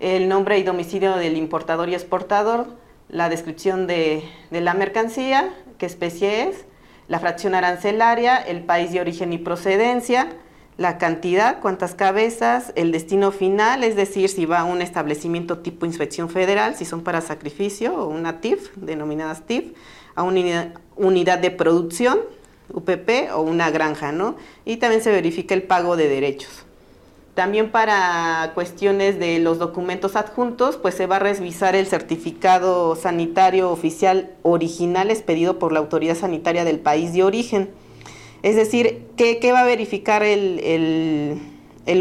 S3: el nombre y domicilio del importador y exportador, la descripción de, de la mercancía, qué especie es, la fracción arancelaria, el país de origen y procedencia, la cantidad, cuántas cabezas, el destino final, es decir, si va a un establecimiento tipo inspección federal, si son para sacrificio o una TIF, denominadas TIF, a una unidad de producción, UPP o una granja, ¿no? Y también se verifica el pago de derechos. También para cuestiones de los documentos adjuntos, pues se va a revisar el certificado sanitario oficial original expedido por la autoridad sanitaria del país de origen es decir, ¿qué, va a verificar el,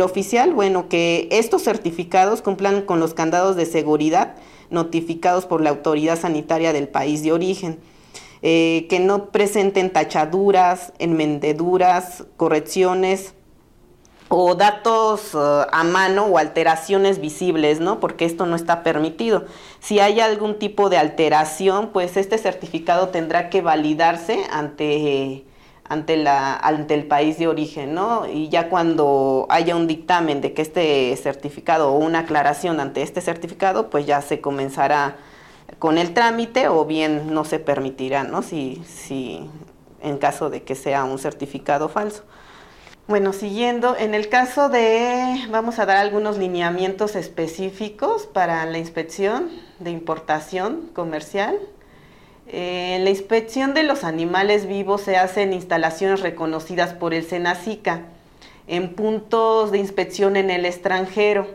S3: oficial? Bueno, que estos certificados cumplan con los candados de seguridad notificados por la autoridad sanitaria del país de origen. Eh, que no presenten tachaduras, enmendeduras, correcciones o datos eh, a mano o alteraciones visibles, ¿no? Porque esto no está permitido. Si hay algún tipo de alteración, pues este certificado tendrá que validarse ante ante, la, ante el país de origen, ¿no? Y ya cuando haya un dictamen de que este certificado o una aclaración ante este certificado, pues ya se comenzará con el trámite o bien no se permitirá, ¿no? Si, si en caso de que sea un certificado falso. Bueno, siguiendo, en el caso de, vamos a dar algunos lineamientos específicos para la inspección de importación comercial. Eh, la inspección de los animales vivos se hace en instalaciones reconocidas por el SENACICA, en puntos de inspección en el extranjero,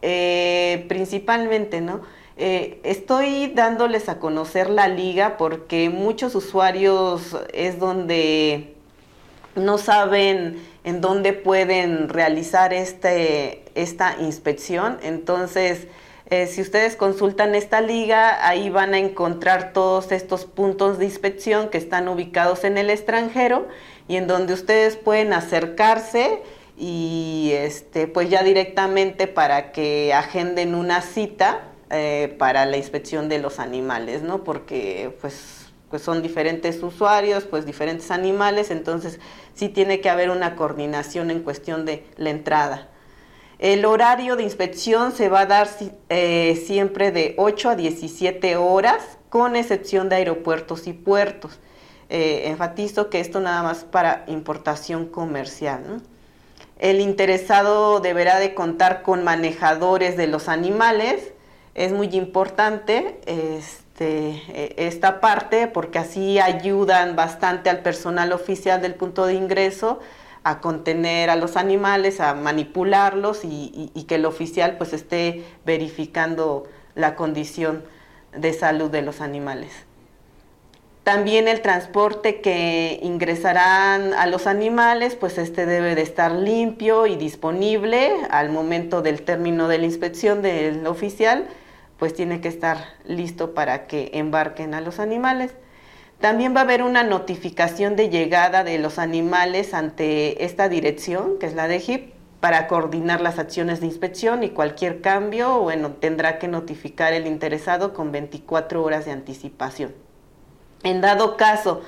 S3: eh, principalmente, ¿no? Eh, estoy dándoles a conocer la liga porque muchos usuarios es donde no saben en dónde pueden realizar este, esta inspección, entonces eh, si ustedes consultan esta liga, ahí van a encontrar todos estos puntos de inspección que están ubicados en el extranjero y en donde ustedes pueden acercarse y este, pues ya directamente para que agenden una cita eh, para la inspección de los animales, ¿no? Porque pues, pues son diferentes usuarios, pues diferentes animales, entonces sí tiene que haber una coordinación en cuestión de la entrada. El horario de inspección se va a dar eh, siempre de 8 a 17 horas, con excepción de aeropuertos y puertos. Eh, enfatizo que esto nada más para importación comercial. El interesado deberá de contar con manejadores de los animales. Es muy importante este, e, esta parte porque así ayudan bastante al personal oficial del punto de ingreso a contener a los animales, a manipularlos y, que el oficial pues esté verificando la condición de salud de los animales. También el transporte que ingresarán a los animales, pues este debe de estar limpio y disponible al momento del término de la inspección del oficial, pues tiene que estar listo para que embarquen a los animales. También va a haber una notificación de llegada de los animales ante esta dirección, que es la de HIP, para coordinar las acciones de inspección y cualquier cambio, bueno, tendrá que notificar el interesado con 24 horas de anticipación. En dado caso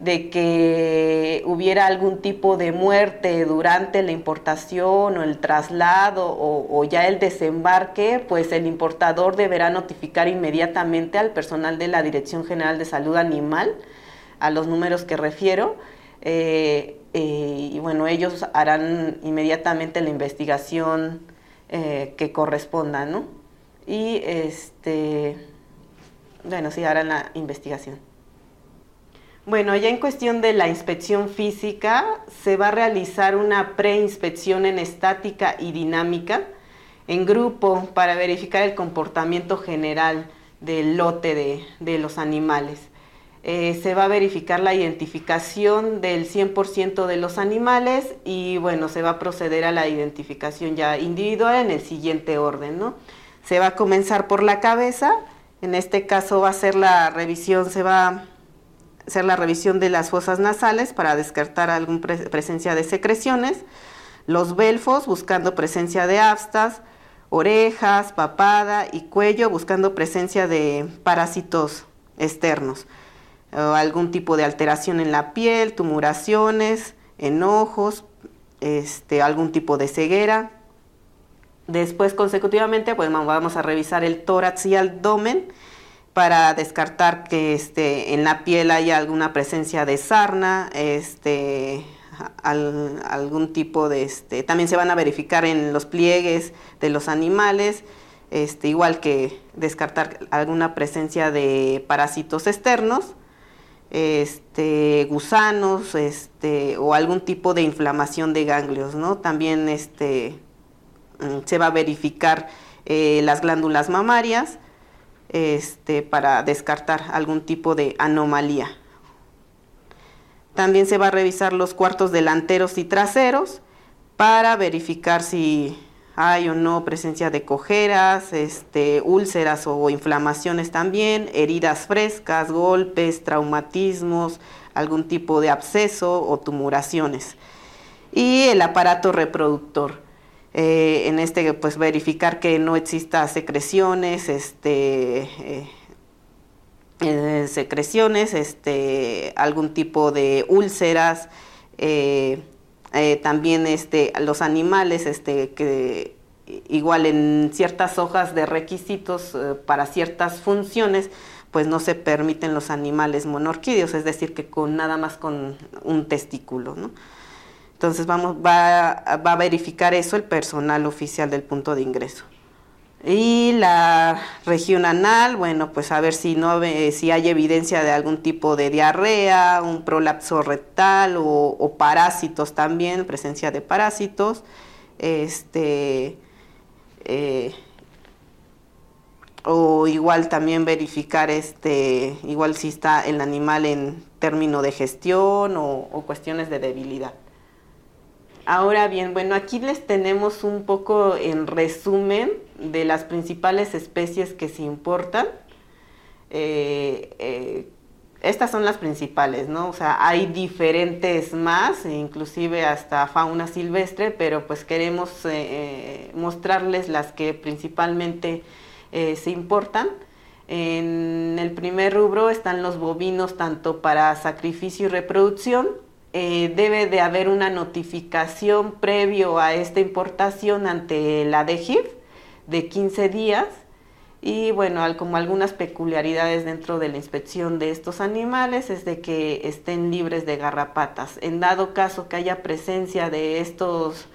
S3: de que hubiera algún tipo de muerte durante la importación o el traslado o, ya el desembarque, pues el importador deberá notificar inmediatamente al personal de la Dirección General de Salud Animal, a los números que refiero, eh, eh, y bueno, ellos harán inmediatamente la investigación eh, que corresponda, ¿no? Y este, bueno, sí, harán la investigación. Bueno, ya en cuestión de la inspección física, se va a realizar una preinspección en estática y dinámica en grupo para verificar el comportamiento general del lote de, los animales. Eh, se va a verificar la identificación del 100% de los animales y bueno, se va a proceder a la identificación ya individual en el siguiente orden, ¿no? Se va a comenzar por la cabeza, en este caso va a ser la revisión, se va hacer la revisión de las fosas nasales para descartar alguna presencia de secreciones, los belfos buscando presencia de aftas, orejas, papada y cuello buscando presencia de parásitos externos, algún tipo de alteración en la piel, tumuraciones, enojos, este, algún tipo de ceguera. Después consecutivamente pues vamos a revisar el tórax y abdomen para descartar que este, en la piel haya alguna presencia de sarna, este, algún tipo de, este, también se van a verificar en los pliegues de los animales, este, igual que descartar alguna presencia de parásitos externos, este, gusanos, este, o algún tipo de inflamación de ganglios, ¿no? También este, mm, se va a verificar eh, las glándulas mamarias, este, para descartar algún tipo de anomalía. También se va a revisar los cuartos delanteros y traseros para verificar si hay o no presencia de cojeras, este, úlceras o inflamaciones también, heridas frescas, golpes, traumatismos, algún tipo de absceso o tumuraciones. Y el aparato reproductor eh, en este pues verificar que no exista secreciones, este eh, eh, secreciones, este algún tipo de úlceras, también este los animales, este que igual en ciertas hojas de requisitos para ciertas funciones pues no se permiten los animales monorquídeos, es decir, que con nada más con un testículo, ¿no? Entonces vamos, va, a verificar eso el personal oficial del punto de ingreso. Y la región anal, bueno, pues a ver si no si hay evidencia de algún tipo de diarrea, un prolapso rectal o, parásitos también, presencia de parásitos. Este eh, o igual también verificar este, igual si está el animal en término de gestión o cuestiones de debilidad. Ahora bien, bueno, aquí les tenemos un poco en resumen de las principales especies que se importan. Eh, eh, estas son las principales, ¿no? O sea, hay diferentes más, inclusive hasta fauna silvestre, pero pues queremos eh, mostrarles las que principalmente se importan. En el primer rubro están los bovinos tanto para sacrificio y reproducción, eh, debe de haber una notificación previo a esta importación ante la DGIF de 15 días y bueno, como algunas peculiaridades dentro de la inspección de estos animales es de que estén libres de garrapatas. En dado caso que haya presencia de estos,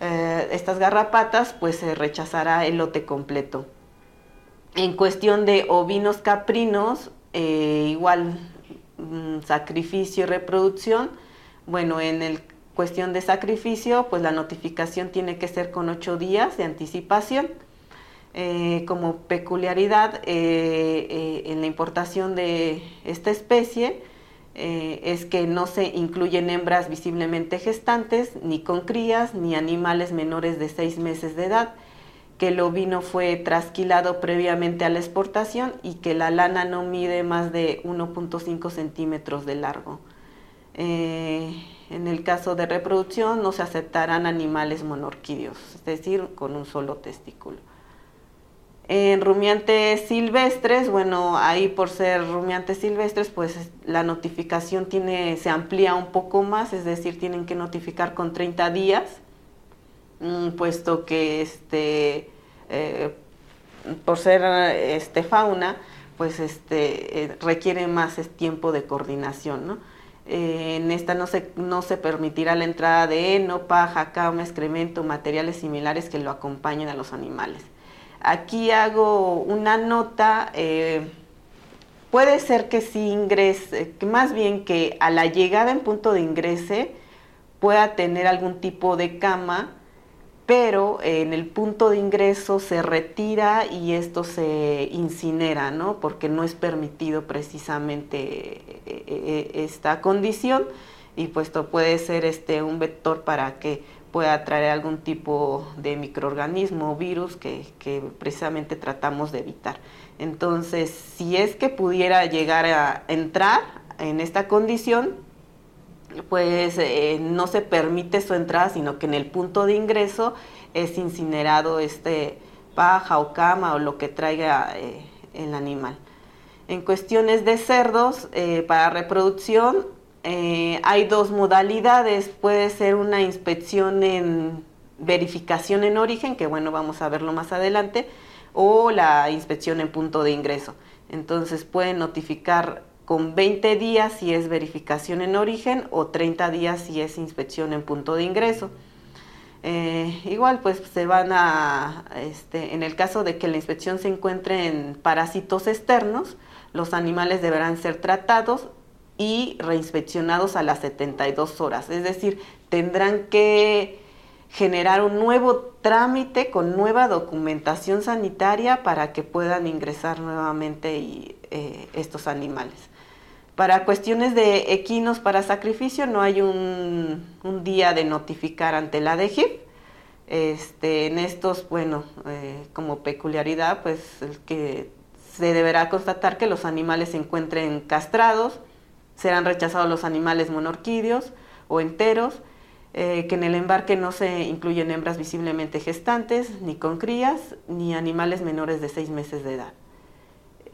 S3: eh, estas garrapatas, pues se rechazará el lote completo. En cuestión de ovinos caprinos, eh, igual sacrificio y reproducción, bueno, en el cuestión de sacrificio, pues la notificación tiene que ser con ocho días de anticipación. Eh, como peculiaridad eh, eh, en la importación de esta especie es que no se incluyen hembras visiblemente gestantes, ni con crías, ni animales menores de seis meses de edad, que el ovino fue trasquilado previamente a la exportación y que la lana no mide más de 1.5 centímetros de largo. en el caso de reproducción no se aceptarán animales monorquídeos, es decir, con un solo testículo. En rumiantes silvestres, bueno, ahí por ser rumiantes silvestres, pues la notificación tiene, se amplía un poco más, es decir, tienen que notificar con 30 días, mm, puesto que este, eh, por ser este, fauna, pues este, eh, requiere más tiempo de coordinación. Eh, en esta no se, no se permitirá la entrada de heno, paja, cama, excremento, materiales similares que lo acompañen a los animales. Aquí hago una nota, puede ser que sí ingrese, más bien que a la llegada en punto de ingrese pueda tener algún tipo de cama, pero en el punto de ingreso se retira y esto se incinera, ¿no? Porque no es permitido precisamente eh, eh, esta condición y puesto puede ser este un vector para que pueda traer algún tipo de microorganismo o virus que, precisamente tratamos de evitar. Entonces, si es que pudiera llegar a entrar en esta condición, pues eh, no se permite su entrada, sino que en el punto de ingreso es incinerado este paja o cama o lo que traiga eh, el animal. En cuestiones de cerdos, eh, para reproducción, hay dos modalidades. Puede ser una inspección en verificación en origen, que bueno, vamos a verlo más adelante, o la inspección en punto de ingreso. Entonces pueden notificar con 20 días si es verificación en origen o 30 días si es inspección en punto de ingreso. Eh, igual pues se van a, este, en el caso de que la inspección se encuentre en parásitos externos, los animales deberán ser tratados y reinspeccionados a las 72 horas. Es decir, tendrán que generar un nuevo trámite con nueva documentación sanitaria para que puedan ingresar nuevamente eh, estos animales. Para cuestiones de equinos para sacrificio no hay un, día de notificar ante la DGIP. Este, en estos, bueno, eh, como peculiaridad, pues que se deberá constatar que los animales se encuentren castrados, serán rechazados los animales monorquídeos o enteros, eh, que en el embarque no se incluyen hembras visiblemente gestantes, ni con crías, ni animales menores de seis meses de edad.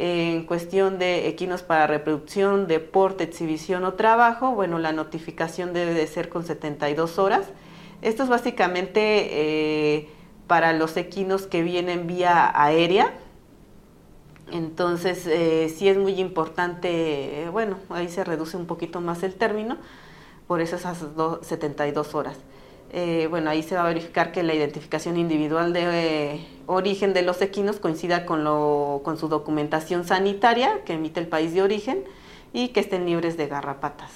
S3: En cuestión de equinos para reproducción, deporte, exhibición o trabajo, bueno, la notificación debe de ser con 72 horas. Esto es básicamente eh, para los equinos que vienen vía aérea, entonces, eh, sí es muy importante, eh, bueno, ahí se reduce un poquito más el término, por eso esas 72 horas. Bueno, ahí se va a verificar que la identificación individual de origen de los equinos coincida con, con su documentación sanitaria que emite el país de origen y que estén libres de garrapatas.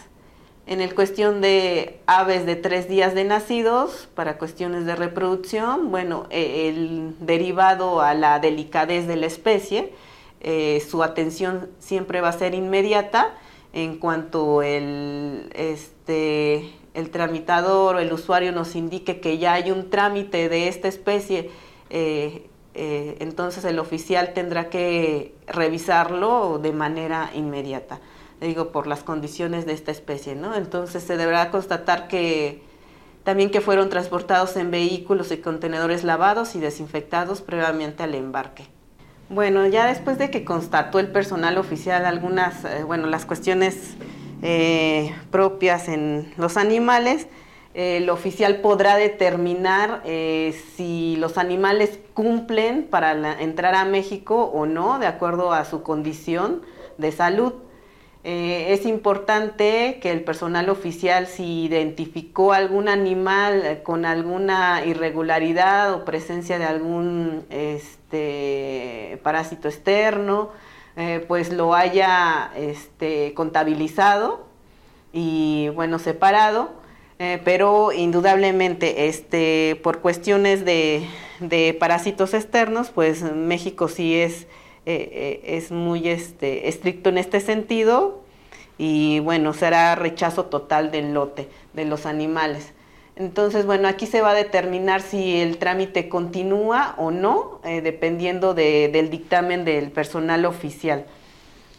S3: En el cuestión de aves de tres días de nacidos, para cuestiones de reproducción, bueno, el derivado a la delicadez de la especie, eh, su atención siempre va a ser inmediata en cuanto el, este, el tramitador o el usuario nos indique que ya hay un trámite de esta especie, eh, eh, entonces el oficial tendrá que revisarlo de manera inmediata, digo, por las condiciones de esta especie, ¿no? Entonces se deberá constatar que también que fueron transportados en vehículos y contenedores lavados y desinfectados previamente al embarque. Bueno, ya después de que constató el personal oficial algunas, eh, bueno, las cuestiones propias en los animales, el oficial podrá determinar eh, si los animales cumplen para entrar a México o no, de acuerdo a su condición de salud. Eh, es importante que el personal oficial, si identificó algún animal con alguna irregularidad o presencia de algún este, parásito externo, eh, pues lo haya este, contabilizado y bueno, separado, eh, pero indudablemente este, por cuestiones de, parásitos externos, pues México sí es, eh, es muy este, estricto en este sentido y bueno, será rechazo total del lote de los animales. Entonces, bueno, aquí se va a determinar si el trámite continúa o no, eh, dependiendo del dictamen del personal oficial.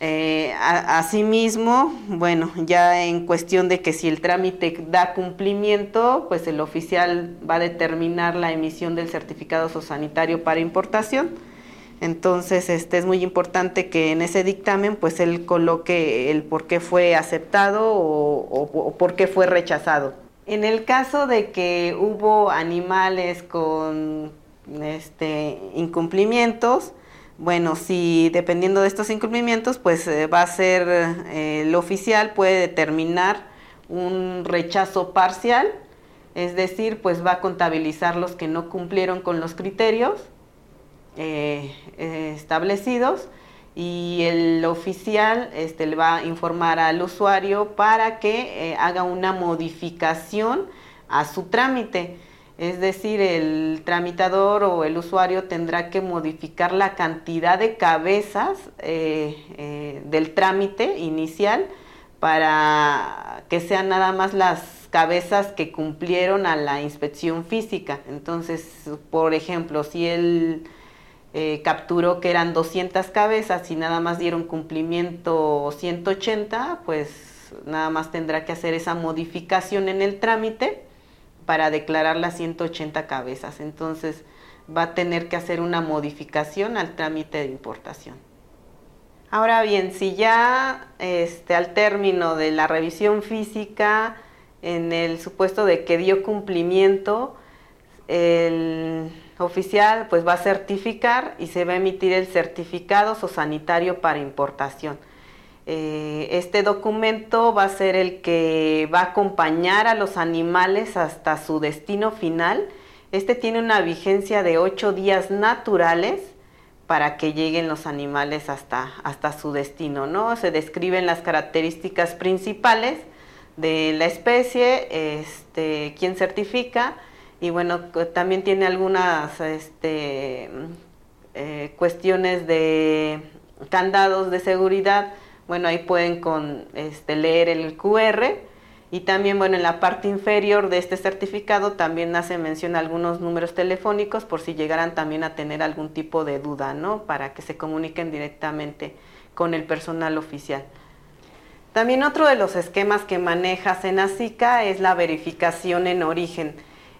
S3: Eh, asimismo, bueno, ya en cuestión de que si el trámite da cumplimiento, pues el oficial va a determinar la emisión del certificado sanitario para importación. Entonces, este es muy importante que en ese dictamen, pues él coloque el por qué fue aceptado o, o por qué fue rechazado. En el caso de que hubo animales con este, incumplimientos, bueno, si dependiendo de estos incumplimientos, pues eh, va a ser eh, el oficial puede determinar un rechazo parcial, es decir, pues va a contabilizar los que no cumplieron con los criterios eh, establecidos y el oficial este, le va a informar al usuario para que haga una modificación a su trámite. Es decir, el tramitador o el usuario tendrá que modificar la cantidad de cabezas eh, eh, del trámite inicial para que sean nada más las cabezas que cumplieron a la inspección física. Entonces, por ejemplo, si el eh, capturó que eran 200 cabezas y nada más dieron cumplimiento 180, pues nada más tendrá que hacer esa modificación en el trámite para declarar las 180 cabezas. Entonces va a tener que hacer una modificación al trámite de importación. Ahora bien, si ya este, al término de la revisión física, en el supuesto de que dio cumplimiento, el oficial pues va a certificar y se va a emitir el certificado sanitario para importación. Eh, este documento va a ser el que va a acompañar a los animales hasta su destino final. Este tiene una vigencia de ocho días naturales para que lleguen los animales hasta, hasta su destino, ¿no? Se describen las características principales de la especie, este, quién certifica, y bueno, también tiene algunas este, eh, cuestiones de candados de seguridad. Bueno, ahí pueden este, leer el QR. Y también, bueno, en la parte inferior de este certificado también hace mención algunos números telefónicos por si llegaran también a tener algún tipo de duda, ¿no? Para que se comuniquen directamente con el personal oficial. También otro de los esquemas que maneja Senacica es la verificación en origen.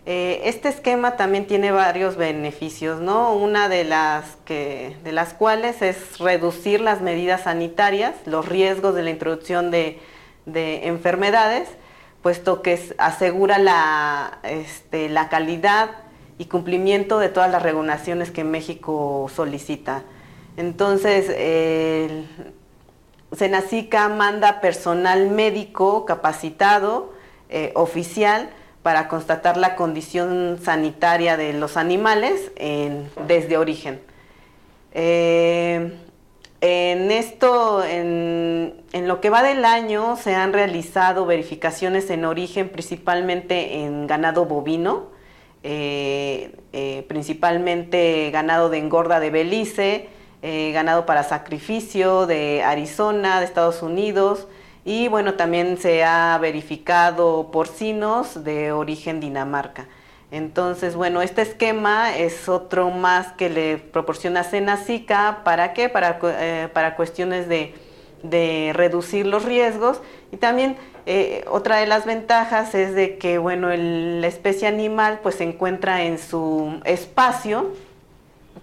S3: Eh, este esquema también tiene varios beneficios, ¿no? Una de las, que, de las cuales es reducir las medidas sanitarias, los riesgos de la introducción de, enfermedades, puesto que asegura la, este, la calidad y cumplimiento de todas las regulaciones que México solicita. Entonces, el Senacica manda personal médico capacitado, eh, oficial, para constatar la condición sanitaria de los animales desde origen. Eh, en esto, en, lo que va del año, se han realizado verificaciones en origen principalmente en ganado bovino, eh, eh, principalmente ganado de engorda de Belice, ganado para sacrificio de Arizona, de Estados Unidos, y bueno, también se ha verificado porcinos de origen Dinamarca. Entonces, bueno, este esquema es otro más que le proporciona Senacica. ¿Para qué? Para, eh, para cuestiones de, reducir los riesgos. Y también eh, otra de las ventajas es de que, bueno, la especie animal pues se encuentra en su espacio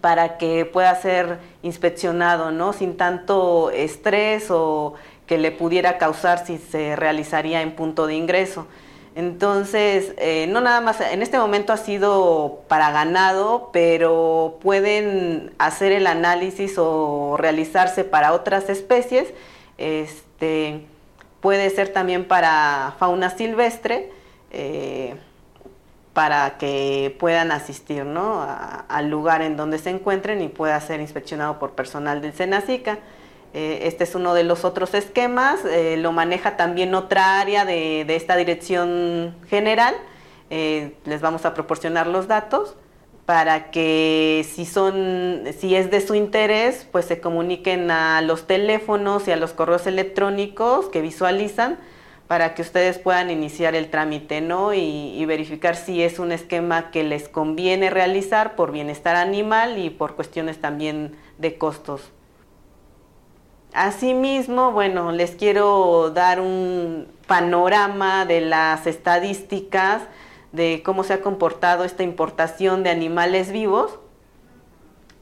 S3: para que pueda ser inspeccionado, ¿no? Sin tanto estrés o que le pudiera causar si se realizaría en punto de ingreso. Entonces, eh, no nada más, en este momento ha sido para ganado, pero pueden hacer el análisis o realizarse para otras especies. Este, puede ser también para fauna silvestre, eh, para que puedan asistir al lugar en donde se encuentren y pueda ser inspeccionado por personal del SENACICA. Eh, este es uno de los otros esquemas, eh, lo maneja también otra área de, esta dirección general. Eh, les vamos a proporcionar los datos para que si son, si es de su interés, pues se comuniquen a los teléfonos y a los correos electrónicos que visualizan para que ustedes puedan iniciar el trámite, ¿no? y verificar si es un esquema que les conviene realizar por bienestar animal y por cuestiones también de costos. Asimismo, bueno, les quiero dar un panorama de las estadísticas de cómo se ha comportado esta importación de animales vivos.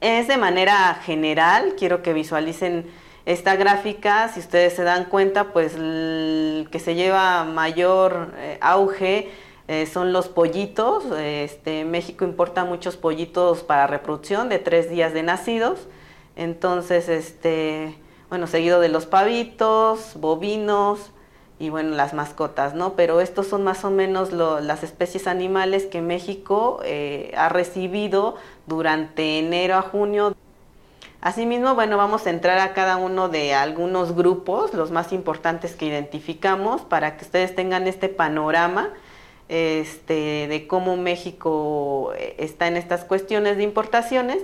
S3: Es de manera general, quiero que visualicen esta gráfica, si ustedes se dan cuenta, pues el que se lleva mayor eh, auge eh, son los pollitos. Este, México importa muchos pollitos para reproducción de tres días de nacidos. Entonces, este, bueno, seguido de los pavitos, bovinos y bueno, las mascotas, ¿no? Pero estos son más o menos las especies animales que México eh, ha recibido durante enero a junio. Asimismo, bueno, vamos a entrar a cada uno de algunos grupos, los más importantes que identificamos, para que ustedes tengan este panorama este, de cómo México eh, está en estas cuestiones de importaciones.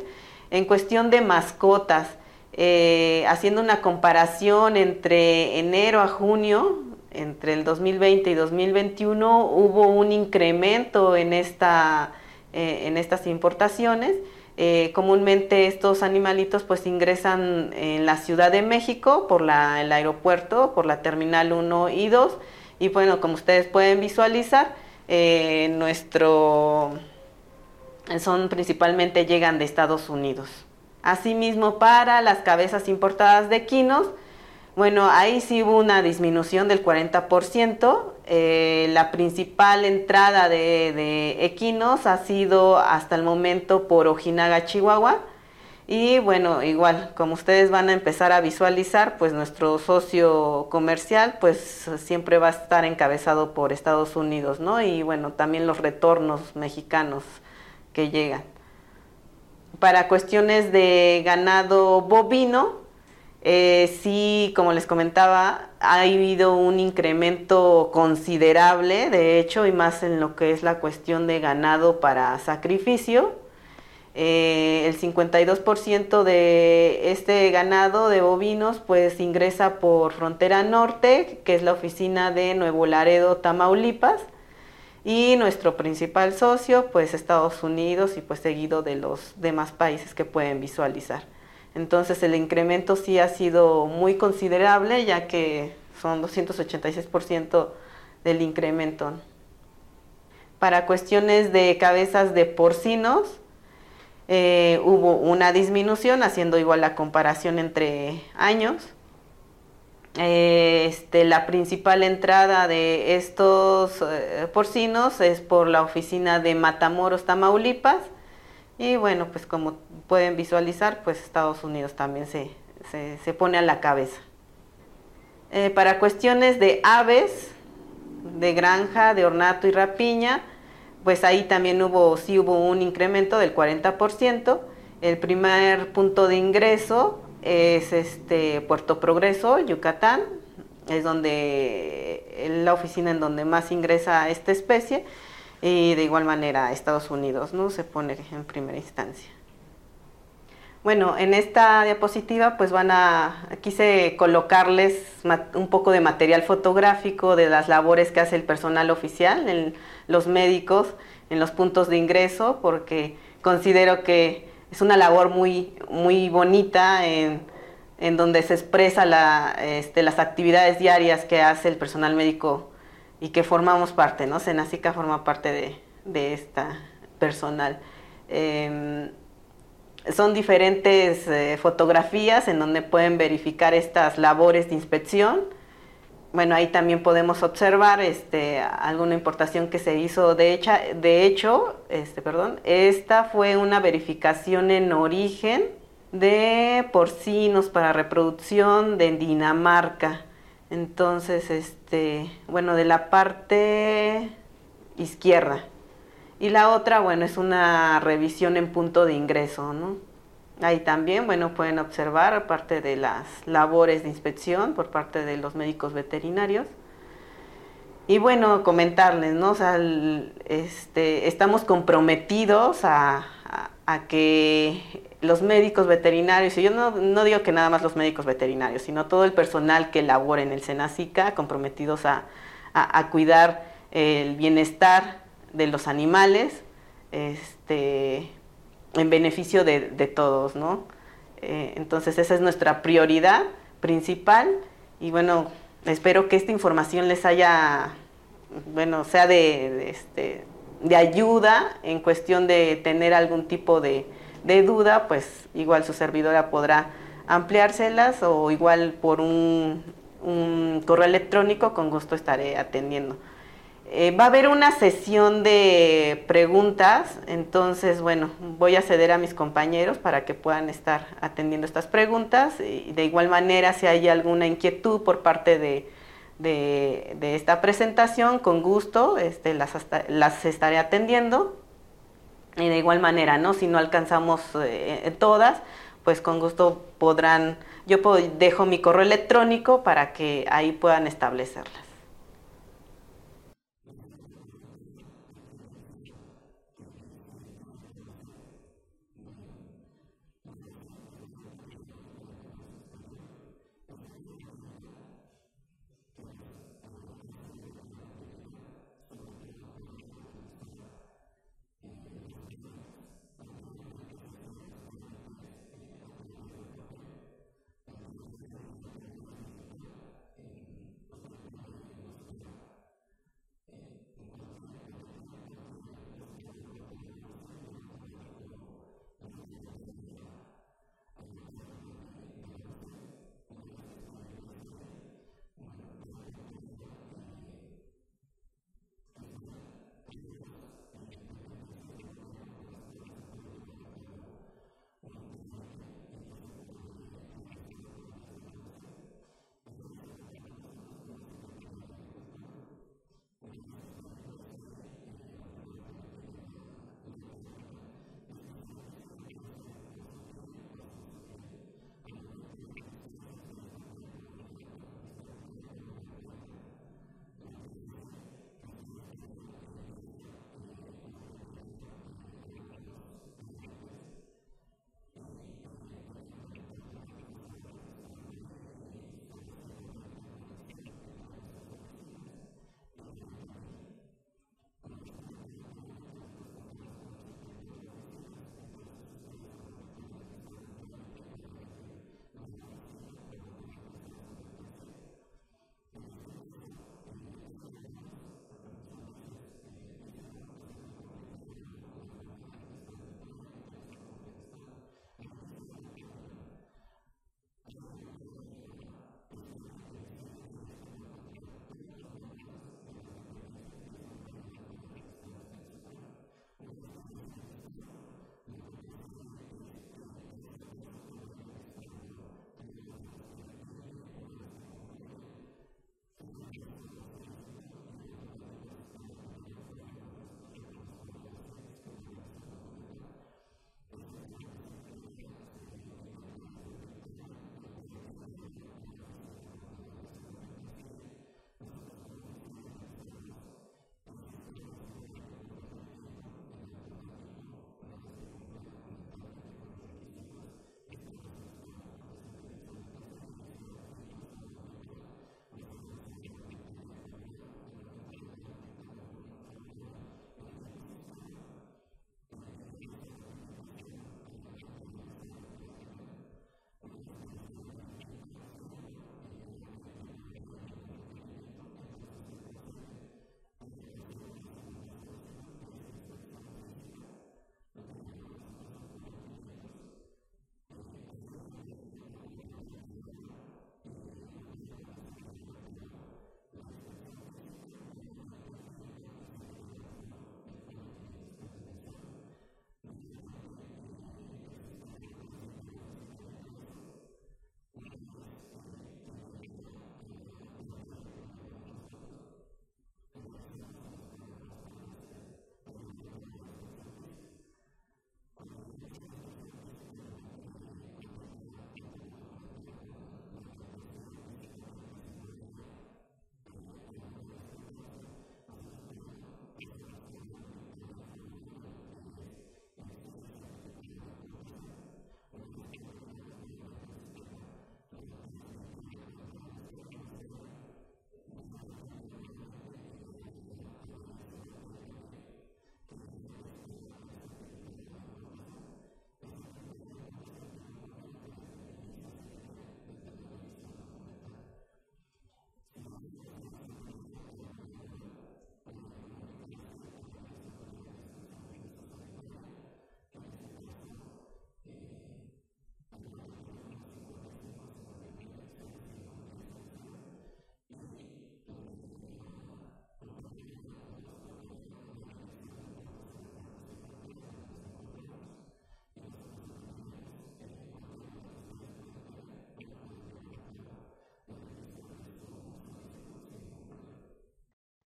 S3: En cuestión de mascotas, eh, haciendo una comparación entre enero a junio, entre el 2020 y 2021, hubo un incremento en, esta, eh, en estas importaciones. Eh, comúnmente estos animalitos pues ingresan en la Ciudad de México por la, el aeropuerto, por la Terminal 1 y 2. Y bueno, como ustedes pueden visualizar, nuestro son principalmente llegan de Estados Unidos. Asimismo, para las cabezas importadas de equinos, bueno, ahí sí hubo una disminución del 40%. Eh, la principal entrada de, equinos ha sido hasta el momento por Ojinaga, Chihuahua. Y bueno, igual, como ustedes van a empezar a visualizar, pues nuestro socio comercial pues siempre va a estar encabezado por Estados Unidos, ¿no? Y bueno, también los retornos mexicanos que llegan para cuestiones de ganado bovino, eh, sí, como les comentaba, ha habido un incremento considerable, de hecho, y más en lo que es la cuestión de ganado para sacrificio. Eh, el 52% de este ganado de bovinos pues ingresa por frontera norte, que es la oficina de Nuevo Laredo, Tamaulipas, y nuestro principal socio, pues Estados Unidos y pues seguido de los demás países que pueden visualizar. Entonces el incremento sí ha sido muy considerable, ya que son 286% del incremento. Para cuestiones de cabezas de porcinos, eh, hubo una disminución, haciendo igual la comparación entre años. Este, la principal entrada de estos eh, porcinos es por la oficina de Matamoros, Tamaulipas. Y bueno, pues como pueden visualizar, pues Estados Unidos también se, pone a la cabeza. Eh, para cuestiones de aves, de granja, de ornato y rapiña, pues ahí también hubo, sí hubo un incremento del 40%. El primer punto de ingreso es este Puerto Progreso, Yucatán, es donde la oficina en donde más ingresa esta especie y de igual manera Estados Unidos, ¿no? Se pone en primera instancia. Bueno, en esta diapositiva pues van a, quise colocarles un poco de material fotográfico de las labores que hace el personal oficial, los médicos en los puntos de ingreso, porque considero que es una labor muy, muy bonita en, donde se expresa la, este, las actividades diarias que hace el personal médico y que formamos parte, ¿no? Senacica forma parte de, de esta personal. Em, son diferentes eh, fotografías en donde pueden verificar estas labores de inspección bueno, ahí también podemos observar este, alguna importación que se hizo. De, hecho, de hecho este, perdón, esta fue una verificación en origen de porcinos para reproducción de Dinamarca. Entonces, este, bueno, de la parte izquierda. Y la otra, bueno, es una revisión en punto de ingreso, ¿no? Ahí también, bueno, pueden observar parte de las labores de inspección por parte de los médicos veterinarios. Y bueno, comentarles, ¿no? O sea, este, estamos comprometidos a, que los médicos veterinarios, y yo no, digo que nada más los médicos veterinarios, sino todo el personal que labora en el Senacica, comprometidos a, a cuidar el bienestar de los animales, este, en beneficio de, todos, ¿no? Eh, entonces esa es nuestra prioridad principal y bueno, espero que esta información les haya, bueno, sea de, este, de ayuda en cuestión de tener algún tipo de, duda, pues igual su servidora podrá ampliárselas o igual por un correo electrónico con gusto estaré atendiendo. Eh, va a haber una sesión de preguntas, entonces, bueno, voy a ceder a mis compañeros para que puedan estar atendiendo estas preguntas. Y de igual manera, si hay alguna inquietud por parte de, esta presentación, con gusto este, las, las estaré atendiendo. Y de igual manera, ¿no? Si no alcanzamos eh, todas, pues con gusto podrán, yo dejo mi correo electrónico para que ahí puedan establecerlas.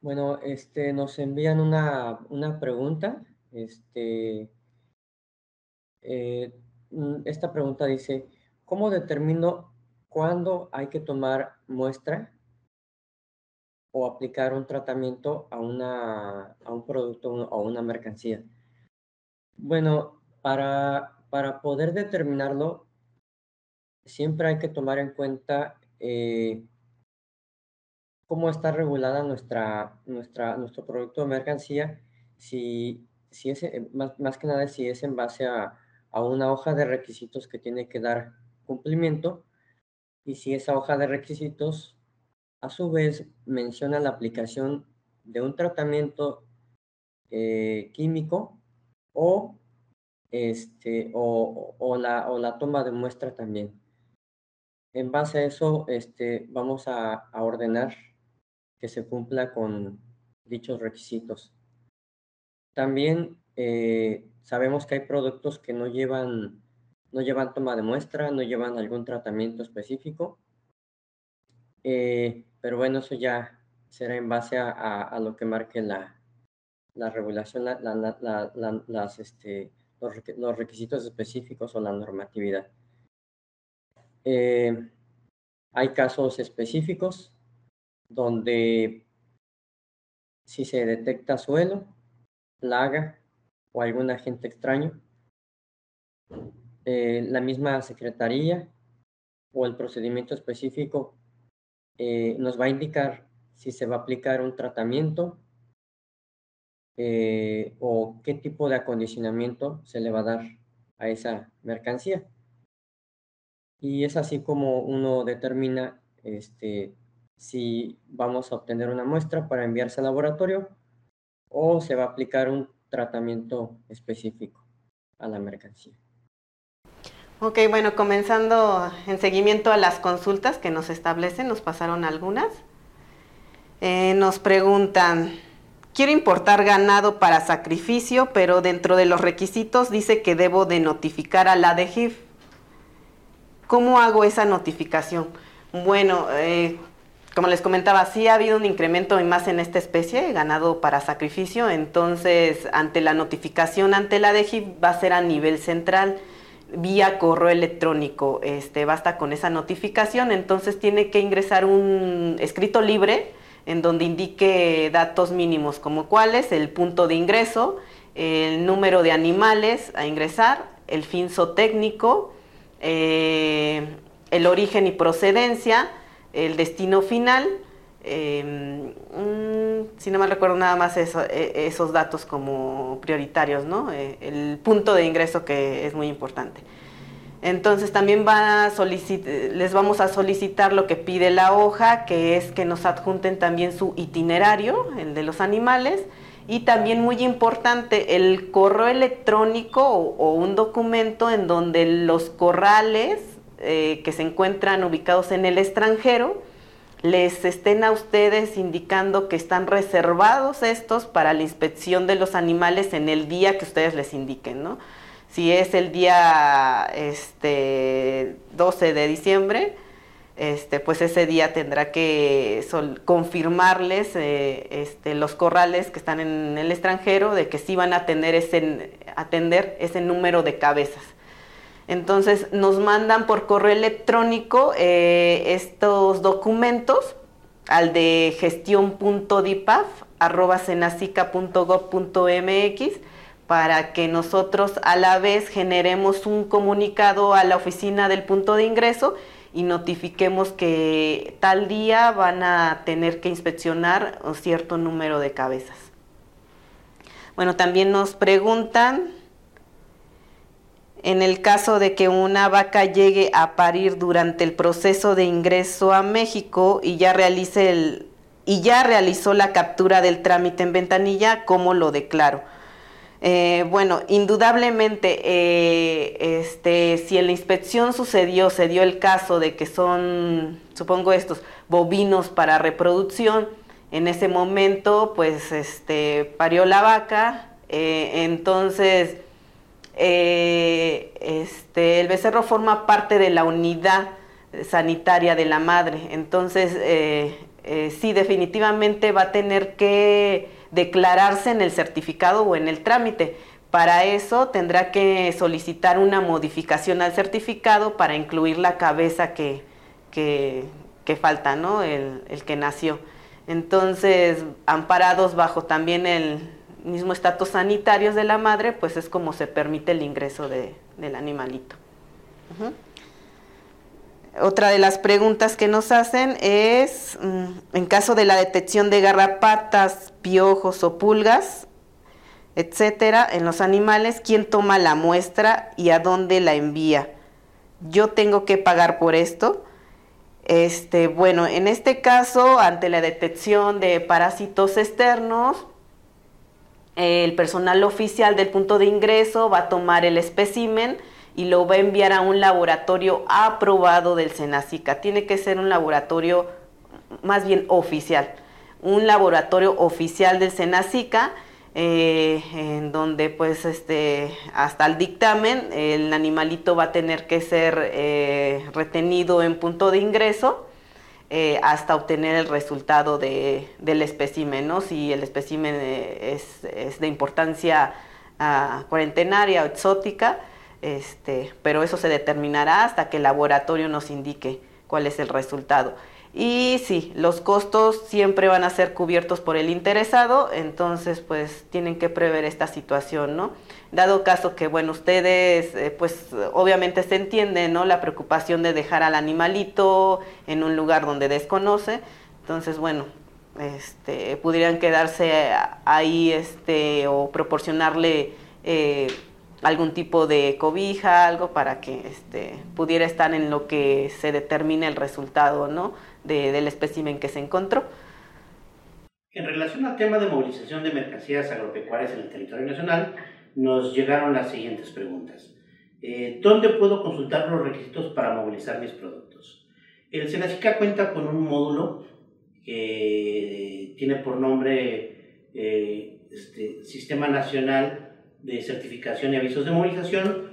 S2: Bueno, este, nos envían una, una pregunta. Este, eh, mm, esta pregunta dice, ¿cómo determino cuándo hay que tomar muestra o aplicar un tratamiento a, una, a un producto o una mercancía? Bueno, para, para poder determinarlo, siempre hay que tomar en cuenta eh, cómo está regulada nuestra, nuestra, nuestro producto o mercancía, si, si es, eh, más, que nada si es en base a, a una hoja de requisitos que tiene que dar cumplimiento y si esa hoja de requisitos a su vez menciona la aplicación de un tratamiento eh, químico o, este, o, o, la, o la toma de muestra también. En base a eso, este, vamos a, a ordenar que se cumpla con dichos requisitos. También eh, sabemos que hay productos que no llevan, no llevan toma de muestra, no llevan algún tratamiento específico, eh, pero bueno, eso ya será en base a, lo que marque la, la regulación, la, la, las, este, los, los, requisitos específicos o la normatividad. Eh, hay casos específicos donde si se detecta suelo, plaga o algún agente extraño, eh, la misma secretaría o el procedimiento específico eh, nos va a indicar si se va a aplicar un tratamiento eh, o qué tipo de acondicionamiento se le va a dar a esa mercancía. Y es así como uno determina este, si vamos a obtener una muestra para enviarse al laboratorio o se va a aplicar un tratamiento específico a la mercancía.
S3: Ok, bueno, comenzando en seguimiento a las consultas que nos establecen, nos pasaron algunas. Eh, nos preguntan, quiero importar ganado para sacrificio, pero dentro de los requisitos dice que debo de notificar a la DGIF. ¿Cómo hago esa notificación? Bueno, eh, como les comentaba, sí ha habido un incremento más en esta especie, ganado para sacrificio, entonces ante la notificación ante la DEGI va a ser a nivel central vía correo electrónico, este, basta con esa notificación, entonces tiene que ingresar un escrito libre en donde indique datos mínimos como cuáles, el punto de ingreso, el número de animales a ingresar, el fin técnico, eh, el origen y procedencia, el destino final. Em, si no me recuerdo nada más e, esos datos como prioritarios, ¿no? Eh, el punto de ingreso que es muy importante. Entonces también va a les vamos a solicitar lo que pide la hoja, que es que nos adjunten también su itinerario, el de los animales, y también muy importante, el correo electrónico o un documento en donde los corrales eh, que se encuentran ubicados en el extranjero les estén a ustedes indicando que están reservados estos para la inspección de los animales en el día que ustedes les indiquen, ¿no? Si es el día este, 12 de diciembre, este, pues ese día tendrá que confirmarles eh, este, los corrales que están en el extranjero de que sí van a tener ese, atender ese número de cabezas. Entonces nos mandan por correo electrónico eh, estos documentos al de gestión.dipaf.gov.mx para que nosotros a la vez generemos un comunicado a la oficina del punto de ingreso y notifiquemos que tal día van a tener que inspeccionar un cierto número de cabezas. Bueno, también nos preguntan en el caso de que una vaca llegue a parir durante el proceso de ingreso a México y ya realice el y ya realizó la captura del trámite en ventanilla, ¿cómo lo declaro? Eh, bueno, indudablemente, eh, este, si en la inspección sucedió, se dio el caso de que son, supongo estos, bovinos para reproducción, en ese momento, pues, este, parió la vaca, eh, entonces eh, este, el becerro forma parte de la unidad sanitaria de la madre. Entonces, eh, eh, sí definitivamente va a tener que declararse en el certificado o en el trámite. Para eso tendrá que solicitar una modificación al certificado para incluir la cabeza que, que, falta, ¿no? El, que nació. Entonces, amparados bajo también el mismo estatus sanitarios de la madre, pues es como se permite el ingreso del animalito. Otra de las preguntas que nos hacen es, mm, en caso de la detección de garrapatas, piojos o pulgas, etcétera, en los animales, ¿quién toma la muestra y a dónde la envía? Yo tengo que pagar por esto. Este, bueno, en este caso, ante la detección de parásitos externos, el personal oficial del punto de ingreso va a tomar el espécimen y lo va a enviar a un laboratorio aprobado del Senacica. Tiene que ser un laboratorio más bien oficial, un laboratorio oficial del Senacica. Eh, en donde pues este hasta el dictamen el animalito va a tener que ser eh, retenido en punto de ingreso eh, hasta obtener el resultado del espécimen, ¿no? Si el espécimen es, de importancia ah, cuarentenaria o exótica, este, pero eso se determinará hasta que el laboratorio nos indique cuál es el resultado. Y sí, los costos siempre van a ser cubiertos por el interesado, entonces pues tienen que prever esta situación, ¿no? Dado caso que, bueno, ustedes eh, pues obviamente se entiende, ¿no? La preocupación de dejar al animalito en un lugar donde desconoce, entonces bueno, este, pudieran quedarse ahí este, o proporcionarle... Eh, algún tipo de cobija, algo para que este, pudiera estar en lo que se determine el resultado ¿no? Del espécimen que se encontró.
S1: En relación al tema de movilización de mercancías agropecuarias en el territorio nacional, nos llegaron las siguientes preguntas. Eh, ¿Dónde puedo consultar los requisitos para movilizar mis productos? El Senacica cuenta con un módulo que tiene por nombre eh, este, Sistema Nacional de certificación y avisos de movilización,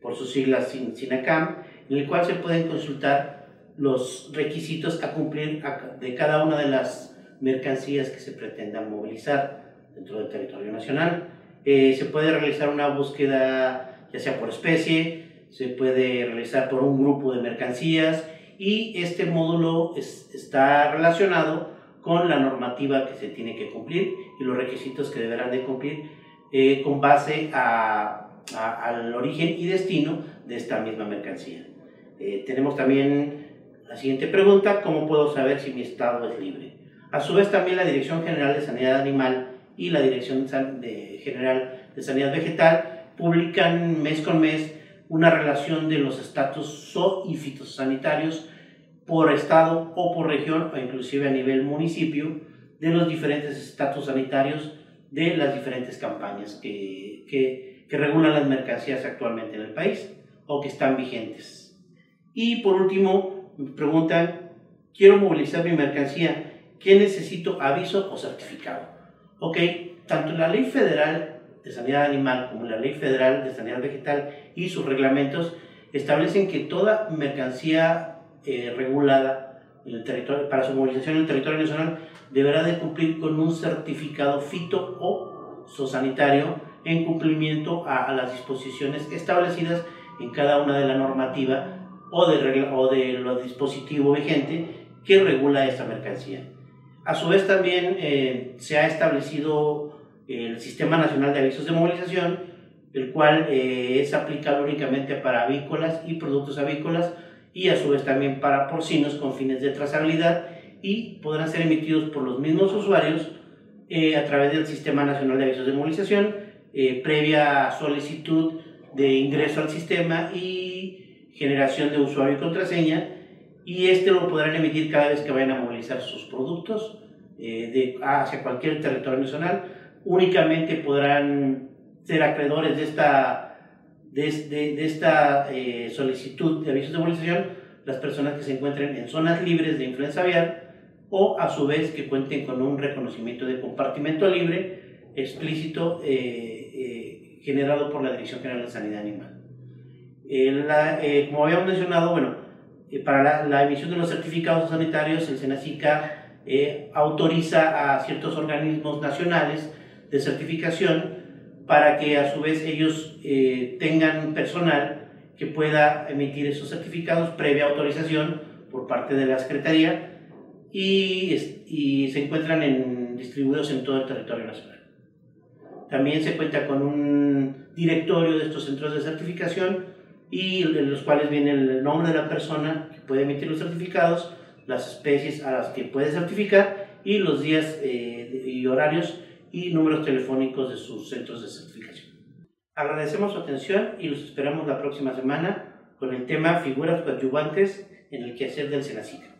S1: por sus siglas SINACAM, en el cual se pueden consultar los requisitos a cumplir de cada una de las mercancías que se pretendan movilizar dentro del territorio nacional. Eh, se puede realizar una búsqueda ya sea por especie, se puede realizar por un grupo de mercancías y este módulo está relacionado con la normativa que se tiene que cumplir y los requisitos que deberán de cumplir eh, con base al origen y destino de esta misma mercancía. Eh, tenemos también la siguiente pregunta, ¿cómo puedo saber si mi estado es libre? A su vez también la Dirección General de Sanidad Animal y la Dirección General de Sanidad Vegetal publican mes con mes una relación de los estatus zoo y fitosanitarios por estado o por región o inclusive a nivel municipio de los diferentes estatus sanitarios de las diferentes campañas que, que, que, regulan las mercancías actualmente en el país o que están vigentes. Y por último, me preguntan, quiero movilizar mi mercancía, ¿qué necesito? ¿Aviso o certificado? Ok, tanto la ley federal de sanidad animal como la ley federal de sanidad vegetal y sus reglamentos establecen que toda mercancía eh, regulada en el territorio, para su movilización en el territorio nacional deberá de cumplir con un certificado fito o sanitario en cumplimiento a, las disposiciones establecidas en cada una de la normativa o de, o de lo dispositivo vigente que regula esta mercancía. A su vez también eh, se ha establecido el Sistema Nacional de Avisos de Movilización, el cual eh, es aplicable únicamente para avícolas y productos avícolas y a su vez también para porcinos con fines de trazabilidad y podrán ser emitidos por los mismos usuarios eh, a través del Sistema Nacional de Avisos de Movilización, eh, previa solicitud de ingreso al sistema y generación de usuario y contraseña, y este lo podrán emitir cada vez que vayan a movilizar sus productos eh, hacia cualquier territorio nacional. Únicamente podrán ser acreedores de esta de, de, esta solicitud de avisos de movilización las personas que se encuentren en zonas libres de influenza aviar o a su vez que cuenten con un reconocimiento de compartimento libre explícito eh, eh, generado por la Dirección General de Sanidad Animal. Eh, como habíamos mencionado, bueno, para la, la, emisión de los certificados sanitarios, el SENACICA eh, autoriza a ciertos organismos nacionales de certificación para que a su vez ellos eh, tengan personal que pueda emitir esos certificados previa autorización por parte de la Secretaría y, y se encuentran en, distribuidos en todo el territorio nacional. También se cuenta con un directorio de estos centros de certificación y en los cuales viene el nombre de la persona que puede emitir los certificados, las especies a las que puede certificar y los días eh, y horarios y números telefónicos de sus centros de certificación. Agradecemos su atención y los esperamos la próxima semana con el tema figuras coadyuvantes en el quehacer del Senacica.